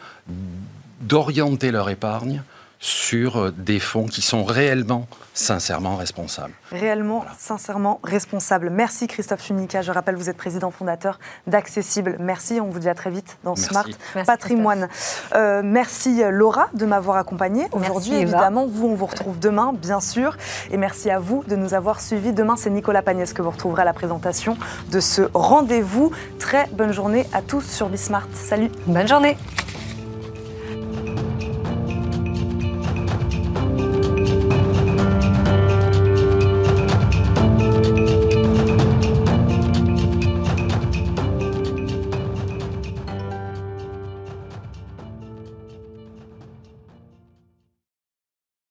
d'orienter leur épargne sur des fonds qui sont réellement sincèrement responsable. Réellement, sincèrement responsable. Merci Christophe Funica. Je rappelle, vous êtes président fondateur d'Accessible. Merci, on vous dit à très vite dans Smart Patrimoine. Euh, merci Laura de m'avoir accompagné aujourd'hui. Évidemment, vous, on vous retrouve demain, bien sûr. Et merci à vous de nous avoir suivis. Demain, c'est Nicolas Pagnès que vous retrouverez à la présentation de ce rendez-vous. Très bonne journée à tous sur Bismart. Salut. Bonne journée.